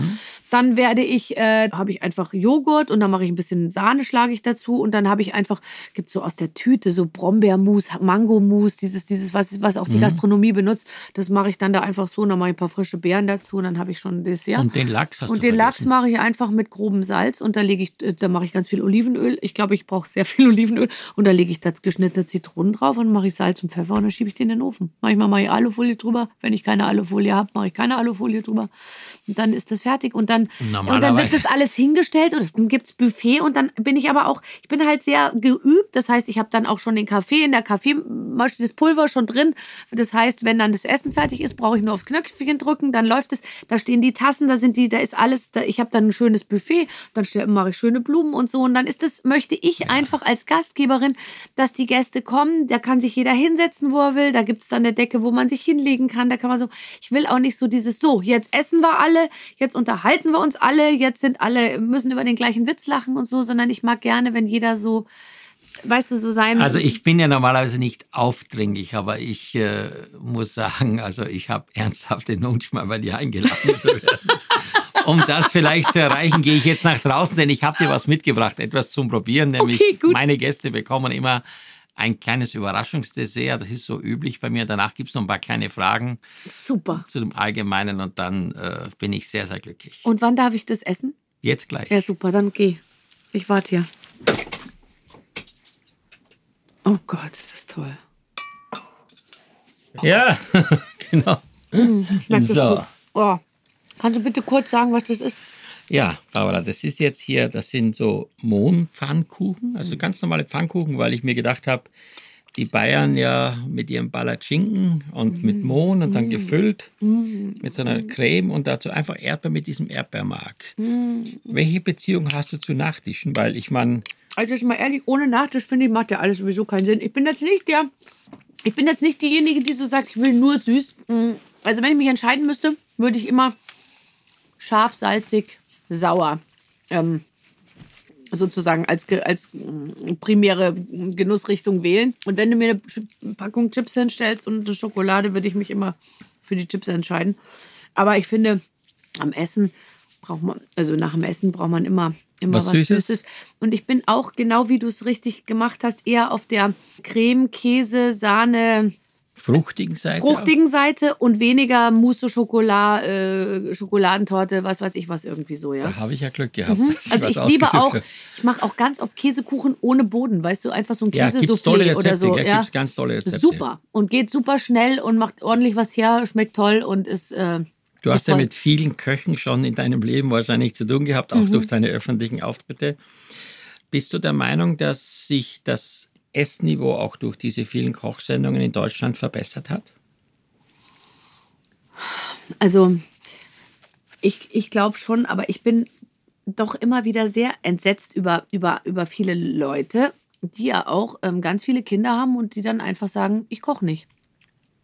Dann werde ich, äh, habe ich einfach Joghurt und dann mache ich ein bisschen Sahne, schlage ich dazu und dann habe ich einfach, gibt so aus der Tüte so Brombeermus, Mangomus, dieses, dieses, was, was auch die Gastronomie benutzt. Das mache ich dann da einfach so und dann mache ich ein paar frische Beeren dazu und dann habe ich schon ein Dessert. Und den Lachs hast Und du den Lachs vergessen. mache ich einfach mit grobem Salz und da lege ich, äh, da mache ich ganz viel Olivenöl. Ich glaube, ich brauche sehr viel Olivenöl. Und da lege ich das geschnittene Zitronen drauf und mache ich Salz und Pfeffer und dann schiebe ich den in den Ofen. Manchmal mache ich Alufolie drüber. Wenn ich keine Alufolie habe, mache ich keine Alufolie drüber. Und dann ist das fertig. Und dann, und dann wird das alles hingestellt und dann gibt's Buffet. Und dann bin ich aber auch, ich bin halt sehr geübt. Das heißt, ich habe dann auch schon den Kaffee in der Kaffeemaschine, das Pulver schon drin. Das heißt, wenn dann das Essen fertig ist, brauche ich nur aufs Knöpfchen drücken, dann läuft es. Da stehen die Tassen, da sind die, da ist alles. Da, ich habe dann ein schönes Buffet, dann mache ich schöne Blumen und so. Und dann ist das, möchte ich einfach als Gastgeberin, dass die Gäste kommen. Da kann sich jeder hinsetzen, wo er will. Da gibt's dann eine Decke, wo man sich hinlegen kann. Da kann man so, ich will auch nicht so dieses, so, jetzt essen wir alle, jetzt unterhalten wir uns alle, jetzt sind alle, müssen über den gleichen Witz lachen und so, sondern ich mag gerne, wenn jeder so, weißt du, so sein. Also ich bin ja normalerweise nicht aufdringlich, aber ich äh, muss sagen, also ich habe ernsthaft den Wunsch, mal bei dir eingeladen zu werden. Um das vielleicht zu erreichen, gehe ich jetzt nach draußen, denn ich habe dir was mitgebracht, etwas zum Probieren. Nämlich Okay, meine Gäste bekommen immer ein kleines Überraschungsdessert. Das ist so üblich bei mir. Danach gibt es noch ein paar kleine Fragen Super. zu dem Allgemeinen und dann äh, bin ich sehr, sehr glücklich. Und wann darf ich das essen? Jetzt gleich. Ja, super, dann geh. Ich warte hier. Oh Gott, ist das toll. Ja, genau. Schmeckt das So. gut? Oh. Kannst du bitte kurz sagen, was das ist? Ja, Barbara, das ist jetzt hier, das sind so Mohnpfannkuchen, also ganz normale Pfannkuchen, weil ich mir gedacht habe, die Bayern ja mit ihrem Palatschinken und mit Mohn und dann gefüllt mit so einer Creme und dazu einfach Erdbeer mit diesem Erdbeermark. Welche Beziehung hast du zu Nachtischen? Weil ich meine, Also jetzt mal ehrlich, ohne Nachtisch finde ich, macht ja alles sowieso keinen Sinn. Ich bin jetzt nicht der, ich bin jetzt nicht diejenige, die so sagt, ich will nur süß. Also wenn ich mich entscheiden müsste, würde ich immer scharf, salzig, sauer ähm, sozusagen als, als mm, primäre Genussrichtung wählen. Und wenn du mir eine Packung Chips hinstellst und eine Schokolade, würde ich mich immer für die Chips entscheiden. Aber ich finde, am Essen braucht man, also nach dem Essen braucht man immer, immer Was was, Süßes? Süßes. Und ich bin auch, genau wie du es richtig gemacht hast, eher auf der Creme, Käse, Sahne, fruchtigen Seite. fruchtigen Seite und weniger Mousse Schokolade, äh, Schokoladentorte, was weiß ich was irgendwie so, ja. Da habe ich ja Glück gehabt. dass Also was ich liebe auch, habe. ich mache auch ganz oft Käsekuchen ohne Boden, weißt du, einfach so ein Ja, Käsesoufflé oder so. ja. gibt's ganz tolle Rezepte. Super und geht super schnell und macht ordentlich was her, schmeckt toll und ist. Äh, Du hast ist ja toll. mit vielen Köchen schon in deinem Leben wahrscheinlich zu tun gehabt, auch Mhm. durch deine öffentlichen Auftritte. Bist du der Meinung, dass sich das Essniveau auch durch diese vielen Kochsendungen in Deutschland verbessert hat? Also, ich, ich glaube schon, aber ich bin doch immer wieder sehr entsetzt über, über, über viele Leute, die ja auch ähm, ganz viele Kinder haben und die dann einfach sagen, ich koche nicht.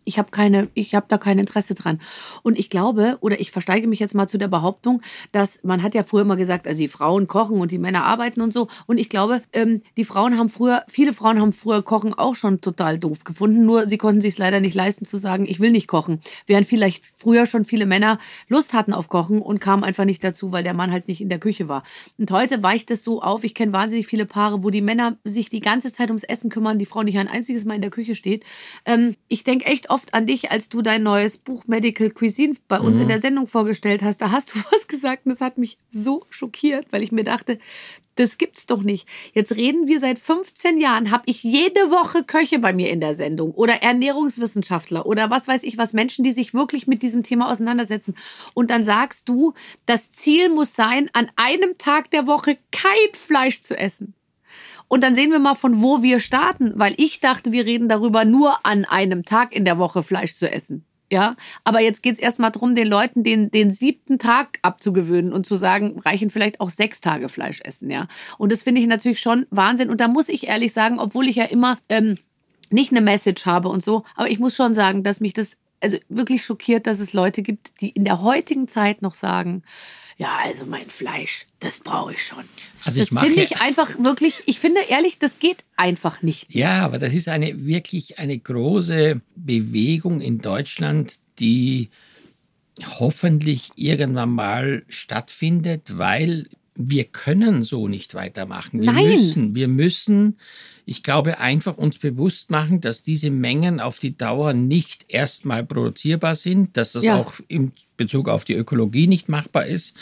Ich habe keine, ich habe da kein Interesse dran. Und ich glaube, oder ich versteige mich jetzt mal zu der Behauptung, dass man hat ja früher immer gesagt, also die Frauen kochen und die Männer arbeiten und so. Und ich glaube, ähm, die Frauen haben früher, viele Frauen haben früher Kochen auch schon total doof gefunden. Nur sie konnten sich leider nicht leisten zu sagen, ich will nicht kochen. Während vielleicht früher schon viele Männer Lust hatten auf Kochen und kamen einfach nicht dazu, weil der Mann halt nicht in der Küche war. Und heute weicht es so auf. Ich kenne wahnsinnig viele Paare, wo die Männer sich die ganze Zeit ums Essen kümmern, die Frau nicht ein einziges Mal in der Küche steht. Ähm, ich denke echt oft an dich, als du dein neues Buch Medical Cuisine bei uns in der Sendung vorgestellt hast. Da hast du was gesagt und das hat mich so schockiert, weil ich mir dachte, das gibt's doch nicht. Jetzt reden wir seit 15 Jahren, habe ich jede Woche Köche bei mir in der Sendung oder Ernährungswissenschaftler oder was weiß ich was, Menschen, die sich wirklich mit diesem Thema auseinandersetzen. Und dann sagst du, das Ziel muss sein, an einem Tag der Woche kein Fleisch zu essen. Und dann sehen wir mal, von wo wir starten, weil ich dachte, wir reden darüber, nur an einem Tag in der Woche Fleisch zu essen. Ja, aber jetzt geht es erstmal darum, den Leuten den, den siebten Tag abzugewöhnen und zu sagen, reichen vielleicht auch sechs Tage Fleisch essen, ja. Und das finde ich natürlich schon Wahnsinn. Und da muss ich ehrlich sagen, obwohl ich ja immer ähm, nicht eine Message habe und so, aber ich muss schon sagen, dass mich das also wirklich schockiert, dass es Leute gibt, die in der heutigen Zeit noch sagen, ja, also mein Fleisch, das brauche ich schon. Also ich das finde ich einfach wirklich, ich finde ehrlich, das geht einfach nicht. Ja, aber das ist eine wirklich eine große Bewegung in Deutschland, die hoffentlich irgendwann mal stattfindet, weil wir können so nicht weitermachen. Wir Nein. müssen, wir müssen, ich glaube, einfach uns bewusst machen, dass diese Mengen auf die Dauer nicht erstmal produzierbar sind, dass das Ja. auch im Bezug auf die Ökologie nicht machbar ist,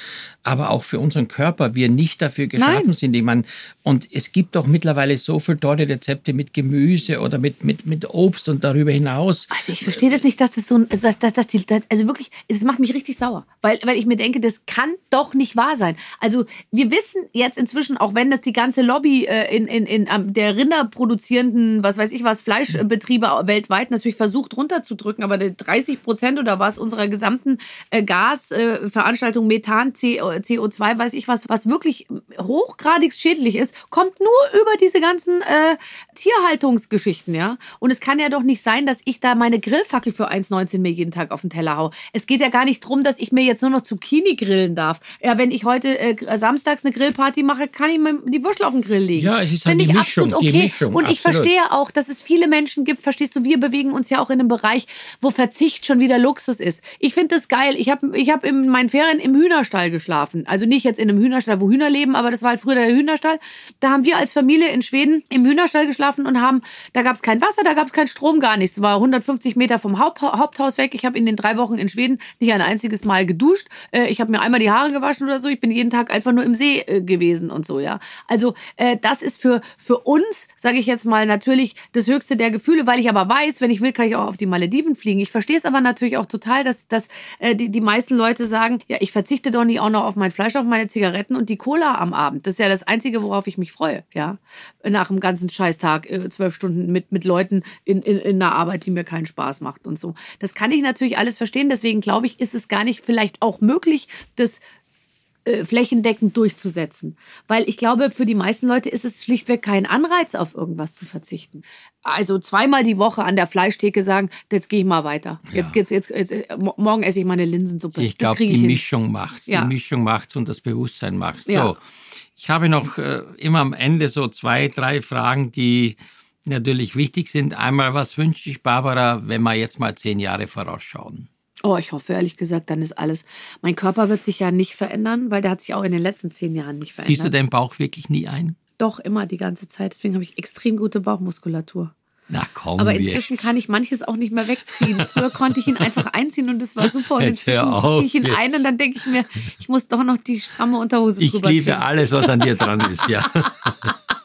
aber auch für unseren Körper wir nicht dafür geschaffen Nein. sind. Ich meine, und es gibt doch mittlerweile so viele tolle Rezepte mit Gemüse oder mit, mit, mit Obst und darüber hinaus. Also ich verstehe das nicht, dass das so, dass, dass, dass die, also wirklich, das macht mich richtig sauer, weil, weil ich mir denke, das kann doch nicht wahr sein. Also wir wissen jetzt inzwischen, auch wenn das die ganze Lobby äh, in, in, in der rinderproduzierenden, was weiß ich was, Fleischbetriebe weltweit natürlich versucht runterzudrücken, aber 30 Prozent oder was unserer gesamten äh, Gasveranstaltung, äh, Methan, CO2, weiß ich was, was wirklich hochgradig schädlich ist, kommt nur über diese ganzen äh, Tierhaltungsgeschichten, ja. Und es kann ja doch nicht sein, dass ich da meine Grillfackel für 1,19 mir jeden Tag auf den Teller hau. Es geht ja gar nicht drum, dass ich mir jetzt nur noch Zucchini grillen darf. Ja, wenn ich heute äh, samstags eine Grillparty mache, kann ich mir die Würstel auf den Grill legen. Ja, es ist halt Finde die Mischung, okay. die Mischung. Und ich verstehe auch, dass es viele Menschen gibt, verstehst du, wir bewegen uns ja auch in einem Bereich, wo Verzicht schon wieder Luxus ist. Ich finde das geil. Ich habe ich hab in meinen Ferien im Hühnerstall geschlafen. Also nicht jetzt in einem Hühnerstall, wo Hühner leben, aber das war halt früher der Hühnerstall. Da haben wir als Familie in Schweden im Hühnerstall geschlafen und haben, da gab es kein Wasser, da gab es keinen Strom, gar nichts. Es war 150 Meter vom Haupt, Haupthaus weg. Ich habe in den drei Wochen in Schweden nicht ein einziges Mal geduscht. Äh, ich habe mir einmal die Haare gewaschen oder so. Ich bin jeden Tag einfach nur im See äh, gewesen und so, ja. Also äh, das ist für, für uns, sage ich jetzt mal, natürlich das höchste der Gefühle, weil ich aber weiß, wenn ich will, kann ich auch auf die Malediven fliegen. Ich verstehe es aber natürlich auch total, dass, dass die, die meisten Leute sagen, ja, ich verzichte doch nicht auch noch auf mein Fleisch, auf meine Zigaretten und die Cola am Abend. Das ist ja das Einzige, worauf ich mich freue, ja. Nach einem ganzen Scheißtag, äh, zwölf Stunden mit, mit Leuten in, in, in einer Arbeit, die mir keinen Spaß macht und so. Das kann ich natürlich alles verstehen. Deswegen glaube ich, ist es gar nicht vielleicht auch möglich, das äh, flächendeckend durchzusetzen. Weil ich glaube, für die meisten Leute ist es schlichtweg kein Anreiz, auf irgendwas zu verzichten. Also zweimal die Woche an der Fleischtheke sagen, jetzt gehe ich mal weiter. Ja. Jetzt geht's, jetzt, jetzt, morgen esse ich meine Linsensuppe. Ich glaube, die hin. Mischung macht's. Ja. Die Mischung macht's und das Bewusstsein macht's. Ja. So. Ich habe noch äh, immer am Ende so zwei, drei Fragen, die natürlich wichtig sind. Einmal, was wünscht sich Barbara, wenn wir jetzt mal zehn Jahre vorausschauen? Oh, ich hoffe ehrlich gesagt, dann ist alles. Mein Körper wird sich ja nicht verändern, weil der hat sich auch in den letzten zehn Jahren nicht verändert. Siehst du deinen Bauch wirklich nie ein? Doch, immer die ganze Zeit. Deswegen habe ich extrem gute Bauchmuskulatur. Na komm, Aber inzwischen jetzt. kann ich manches auch nicht mehr wegziehen. Früher konnte ich ihn einfach einziehen und das war super. Und jetzt inzwischen ziehe ich ihn jetzt. ein und dann denke ich mir, ich muss doch noch die stramme Unterhose ich drüber ziehen. Ich liebe alles, was an dir dran ist, ja.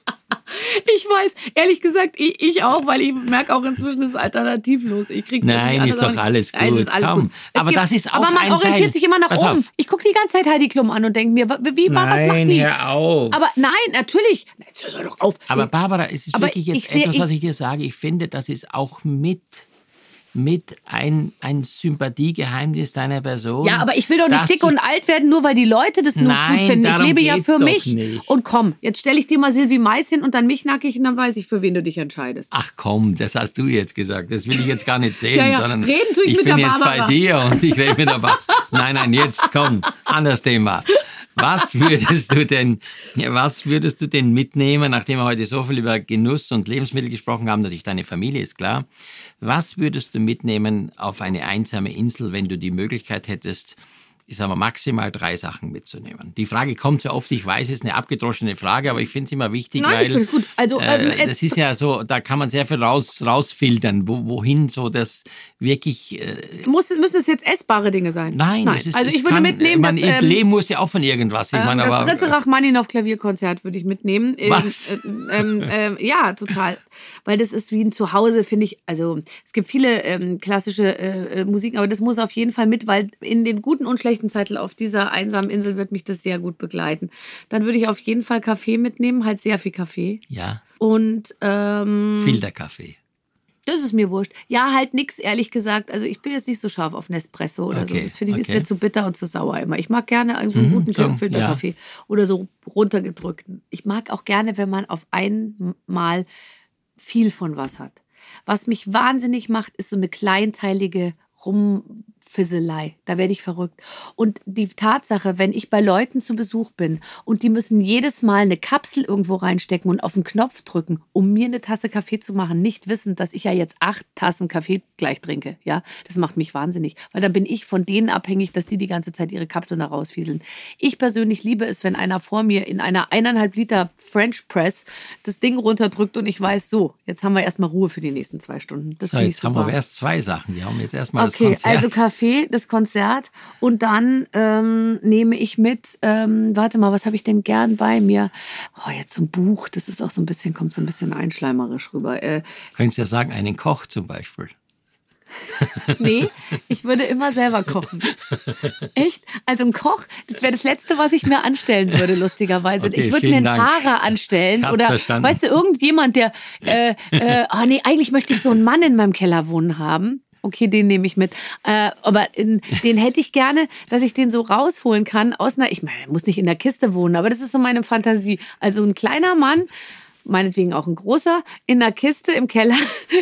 Ich weiß, ehrlich gesagt, ich, ich auch, weil ich merke auch inzwischen, es ist alternativlos. Ich krieg's Nein, ist doch alles gut. Also ist alles Komm. gut. aber gibt, das ist auch Aber man orientiert Teil. sich immer nach Pass oben. Auf. Ich gucke die ganze Zeit Heidi Klum an und denke mir, wie, nein, was macht die? Hör auf. Aber nein, natürlich. Jetzt hör doch auf. Aber Barbara, es ist aber wirklich jetzt seh, etwas, was ich dir sage. Ich finde, das ist auch mit mit ein, ein Sympathiegeheimnis deiner Person. Ja, aber ich will doch nicht dick und alt werden, nur weil die Leute das nur Nein, gut finden. Ich lebe ja für mich. Nicht. Und komm, jetzt stelle ich dir mal Silvi Mais hin und dann mich nackig und dann weiß ich, für wen du dich entscheidest. Ach komm, das hast du jetzt gesagt. Das will ich jetzt gar nicht sehen. ja, ja. Sondern Reden tue ich, ich mit bin der jetzt Barbara. bei dir und ich rede mit der Barbara. Nein, nein, jetzt komm, anderes Thema. Was würdest du denn, was würdest du denn mitnehmen, nachdem wir heute so viel über Genuss und Lebensmittel gesprochen haben, natürlich deine Familie ist klar. Was würdest du mitnehmen auf eine einsame Insel, wenn du die Möglichkeit hättest, ich sage mal, maximal drei Sachen mitzunehmen. Die Frage kommt sehr oft, ich weiß, es ist eine abgedroschene Frage, aber ich finde es immer wichtig, Nein, weil ich gut. Also, ähm, äh, das ist ja so, da kann man sehr viel raus, rausfiltern, wo, wohin so das wirklich... Äh, Muss, müssen es jetzt essbare Dinge sein? Nein, Nein. Es ist, also ich würde kann, mitnehmen, man, dass, ähm, Leben muss ja auch von irgendwas. Ich ähm, meine, das aber, dritte Rachmaninoff Klavierkonzert würde ich mitnehmen. Was? Äh, ähm, ähm, ja, total. Weil das ist wie ein Zuhause, finde ich. Also es gibt viele ähm, klassische äh, äh, Musiken, aber das muss auf jeden Fall mit, weil in den guten und schlechten Zeiten auf dieser einsamen Insel wird mich das sehr gut begleiten. Dann würde ich auf jeden Fall Kaffee mitnehmen, halt sehr viel Kaffee. Ja. Und ähm, Filterkaffee. Das ist mir wurscht. Ja, halt nix, ehrlich gesagt. Also ich bin jetzt nicht so scharf auf Nespresso oder so. Okay, Das finde ich ist okay. mir zu bitter und zu sauer immer. Ich mag gerne so einen Mhm, guten so, Filterkaffee oder so runtergedrückten. Ich mag auch gerne, wenn man auf einmal viel von was hat. Was mich wahnsinnig macht, ist so eine kleinteilige Rumfisselei. Da werde ich verrückt. Und die Tatsache, wenn ich bei Leuten zu Besuch bin und die müssen jedes Mal eine Kapsel irgendwo reinstecken und auf den Knopf drücken, um mir eine Tasse Kaffee zu machen, nicht wissend, dass ich ja jetzt acht Tassen Kaffee gleich trinke. Ja, das macht mich wahnsinnig, weil dann bin ich von denen abhängig, dass die die ganze Zeit ihre Kapseln da rausfieseln. Ich persönlich liebe es, wenn einer vor mir in einer eineinhalb Liter French Press das Ding runterdrückt und ich weiß, so, jetzt haben wir erstmal Ruhe für die nächsten zwei Stunden. Das So, jetzt haben wir erst zwei Sachen. Wir haben jetzt erstmal Okay, das Konzert. also Kaffee Café, das Konzert. Und dann ähm, nehme ich mit, ähm, warte mal, was habe ich denn gern bei mir? Oh, jetzt so ein Buch, das ist auch so ein bisschen, kommt so ein bisschen einschleimerisch rüber. Äh, Könntest ja sagen, einen Koch zum Beispiel. nee, ich würde immer selber kochen. Echt? Also ein Koch, das wäre das Letzte, was ich mir anstellen würde, lustigerweise. Okay, ich würde mir einen Dank. Fahrer anstellen oder verstanden. weißt du, irgendjemand, der, äh, äh, oh nee, eigentlich möchte ich so einen Mann in meinem Keller wohnen haben. Okay, den nehme ich mit. Äh, aber in, den hätte ich gerne, dass ich den so rausholen kann aus einer, ich meine, er muss nicht in der Kiste wohnen, aber das ist so meine Fantasie. Also ein kleiner Mann, meinetwegen auch ein großer, in einer Kiste im Keller.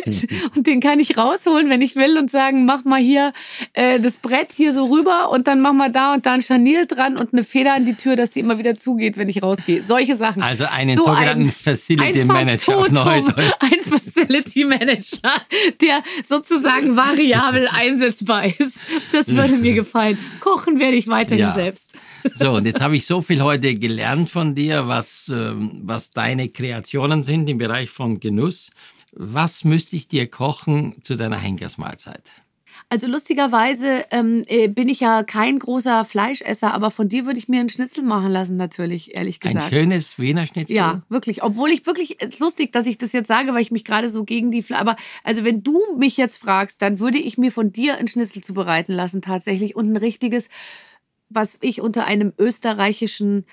und den kann ich rausholen, wenn ich will und sagen, mach mal hier äh, das Brett hier so rüber und dann mach mal da und da ein Scharnier dran und eine Feder an die Tür, dass die immer wieder zugeht, wenn ich rausgehe. Solche Sachen. Also einen So sogenannten ein- Facility ein Manager Faktotum. Ein Facility Manager, der sozusagen variabel einsetzbar ist. Das würde mir gefallen. Kochen werde ich weiterhin Ja. selbst. So, und jetzt habe ich so viel heute gelernt von dir, was, ähm, was deine Kreationen sind im Bereich von Genuss. Was müsste ich dir kochen zu deiner Henkersmahlzeit? Also lustigerweise ähm, äh, bin ich ja kein großer Fleischesser, aber von dir würde ich mir einen Schnitzel machen lassen, natürlich, ehrlich Ein gesagt. schönes Wiener Schnitzel? Ja, wirklich. Obwohl ich wirklich, es ist lustig, dass ich das jetzt sage, weil ich mich gerade so gegen die Fleisch. Aber also wenn du mich jetzt fragst, dann würde ich mir von dir einen Schnitzel zubereiten lassen, tatsächlich. Und ein richtiges, was ich unter einem österreichischen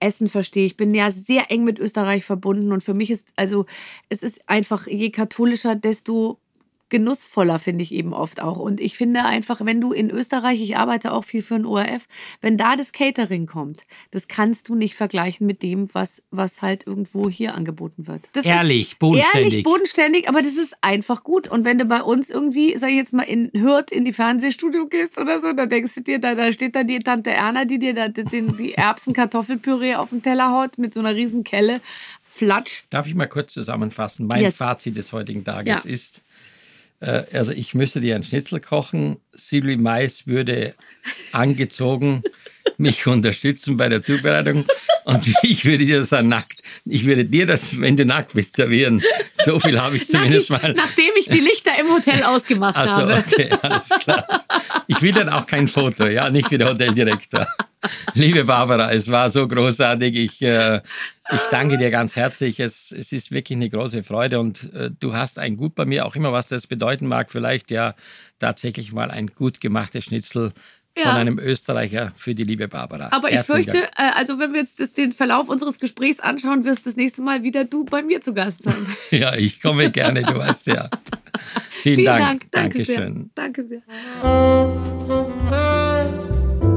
Essen verstehe. Ich bin ja sehr eng mit Österreich verbunden und für mich ist, also es ist einfach, je katholischer, desto genussvoller, finde ich eben oft auch. Und ich finde einfach, wenn du in Österreich, ich arbeite auch viel für den ORF, wenn da das Catering kommt, das kannst du nicht vergleichen mit dem, was, was halt irgendwo hier angeboten wird. Das Ehrlich, bodenständig. Ehrlich, bodenständig, aber das ist einfach gut. Und wenn du bei uns irgendwie, sag ich jetzt mal, in Hürth in die Fernsehstudio gehst oder so, dann denkst du dir, da, da steht da die Tante Erna, die dir da den, die Erbsen-Kartoffelpüree auf den Teller haut mit so einer riesen Kelle. Flatsch. Darf ich mal kurz zusammenfassen? Mein Yes. Fazit des heutigen Tages Ja. ist, also ich müsste dir einen Schnitzel kochen. Silvi Mais würde angezogen mich unterstützen bei der Zubereitung und ich würde dir das dann nackt, ich würde dir das, wenn du nackt bist, servieren. So viel habe ich zumindest Nach- mal. Nachdem ich die Lichter im Hotel ausgemacht Achso, habe. okay, alles klar. Ich will dann auch kein Foto, ja, nicht wie der Hoteldirektor. Liebe Barbara, es war so großartig. Ich, äh, ich danke dir ganz herzlich. Es, es ist wirklich eine große Freude und äh, du hast ein Gut bei mir, auch immer was das bedeuten mag. Vielleicht ja tatsächlich mal ein gut gemachtes Schnitzel von Ja. einem Österreicher für die liebe Barbara. Aber ich Herzlichen fürchte, Dank. äh, also wenn wir jetzt das, den Verlauf unseres Gesprächs anschauen, wirst das nächste Mal wieder du bei mir zu Gast sein. Ja, ich komme gerne, du weißt ja. Vielen, Vielen Dank. Dank. Danke Dankeschön. sehr. Danke sehr.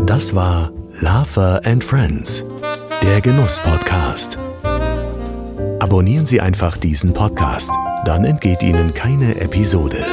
Das war Lava and Friends, der Genuss-Podcast. Abonnieren Sie einfach diesen Podcast, dann entgeht Ihnen keine Episode.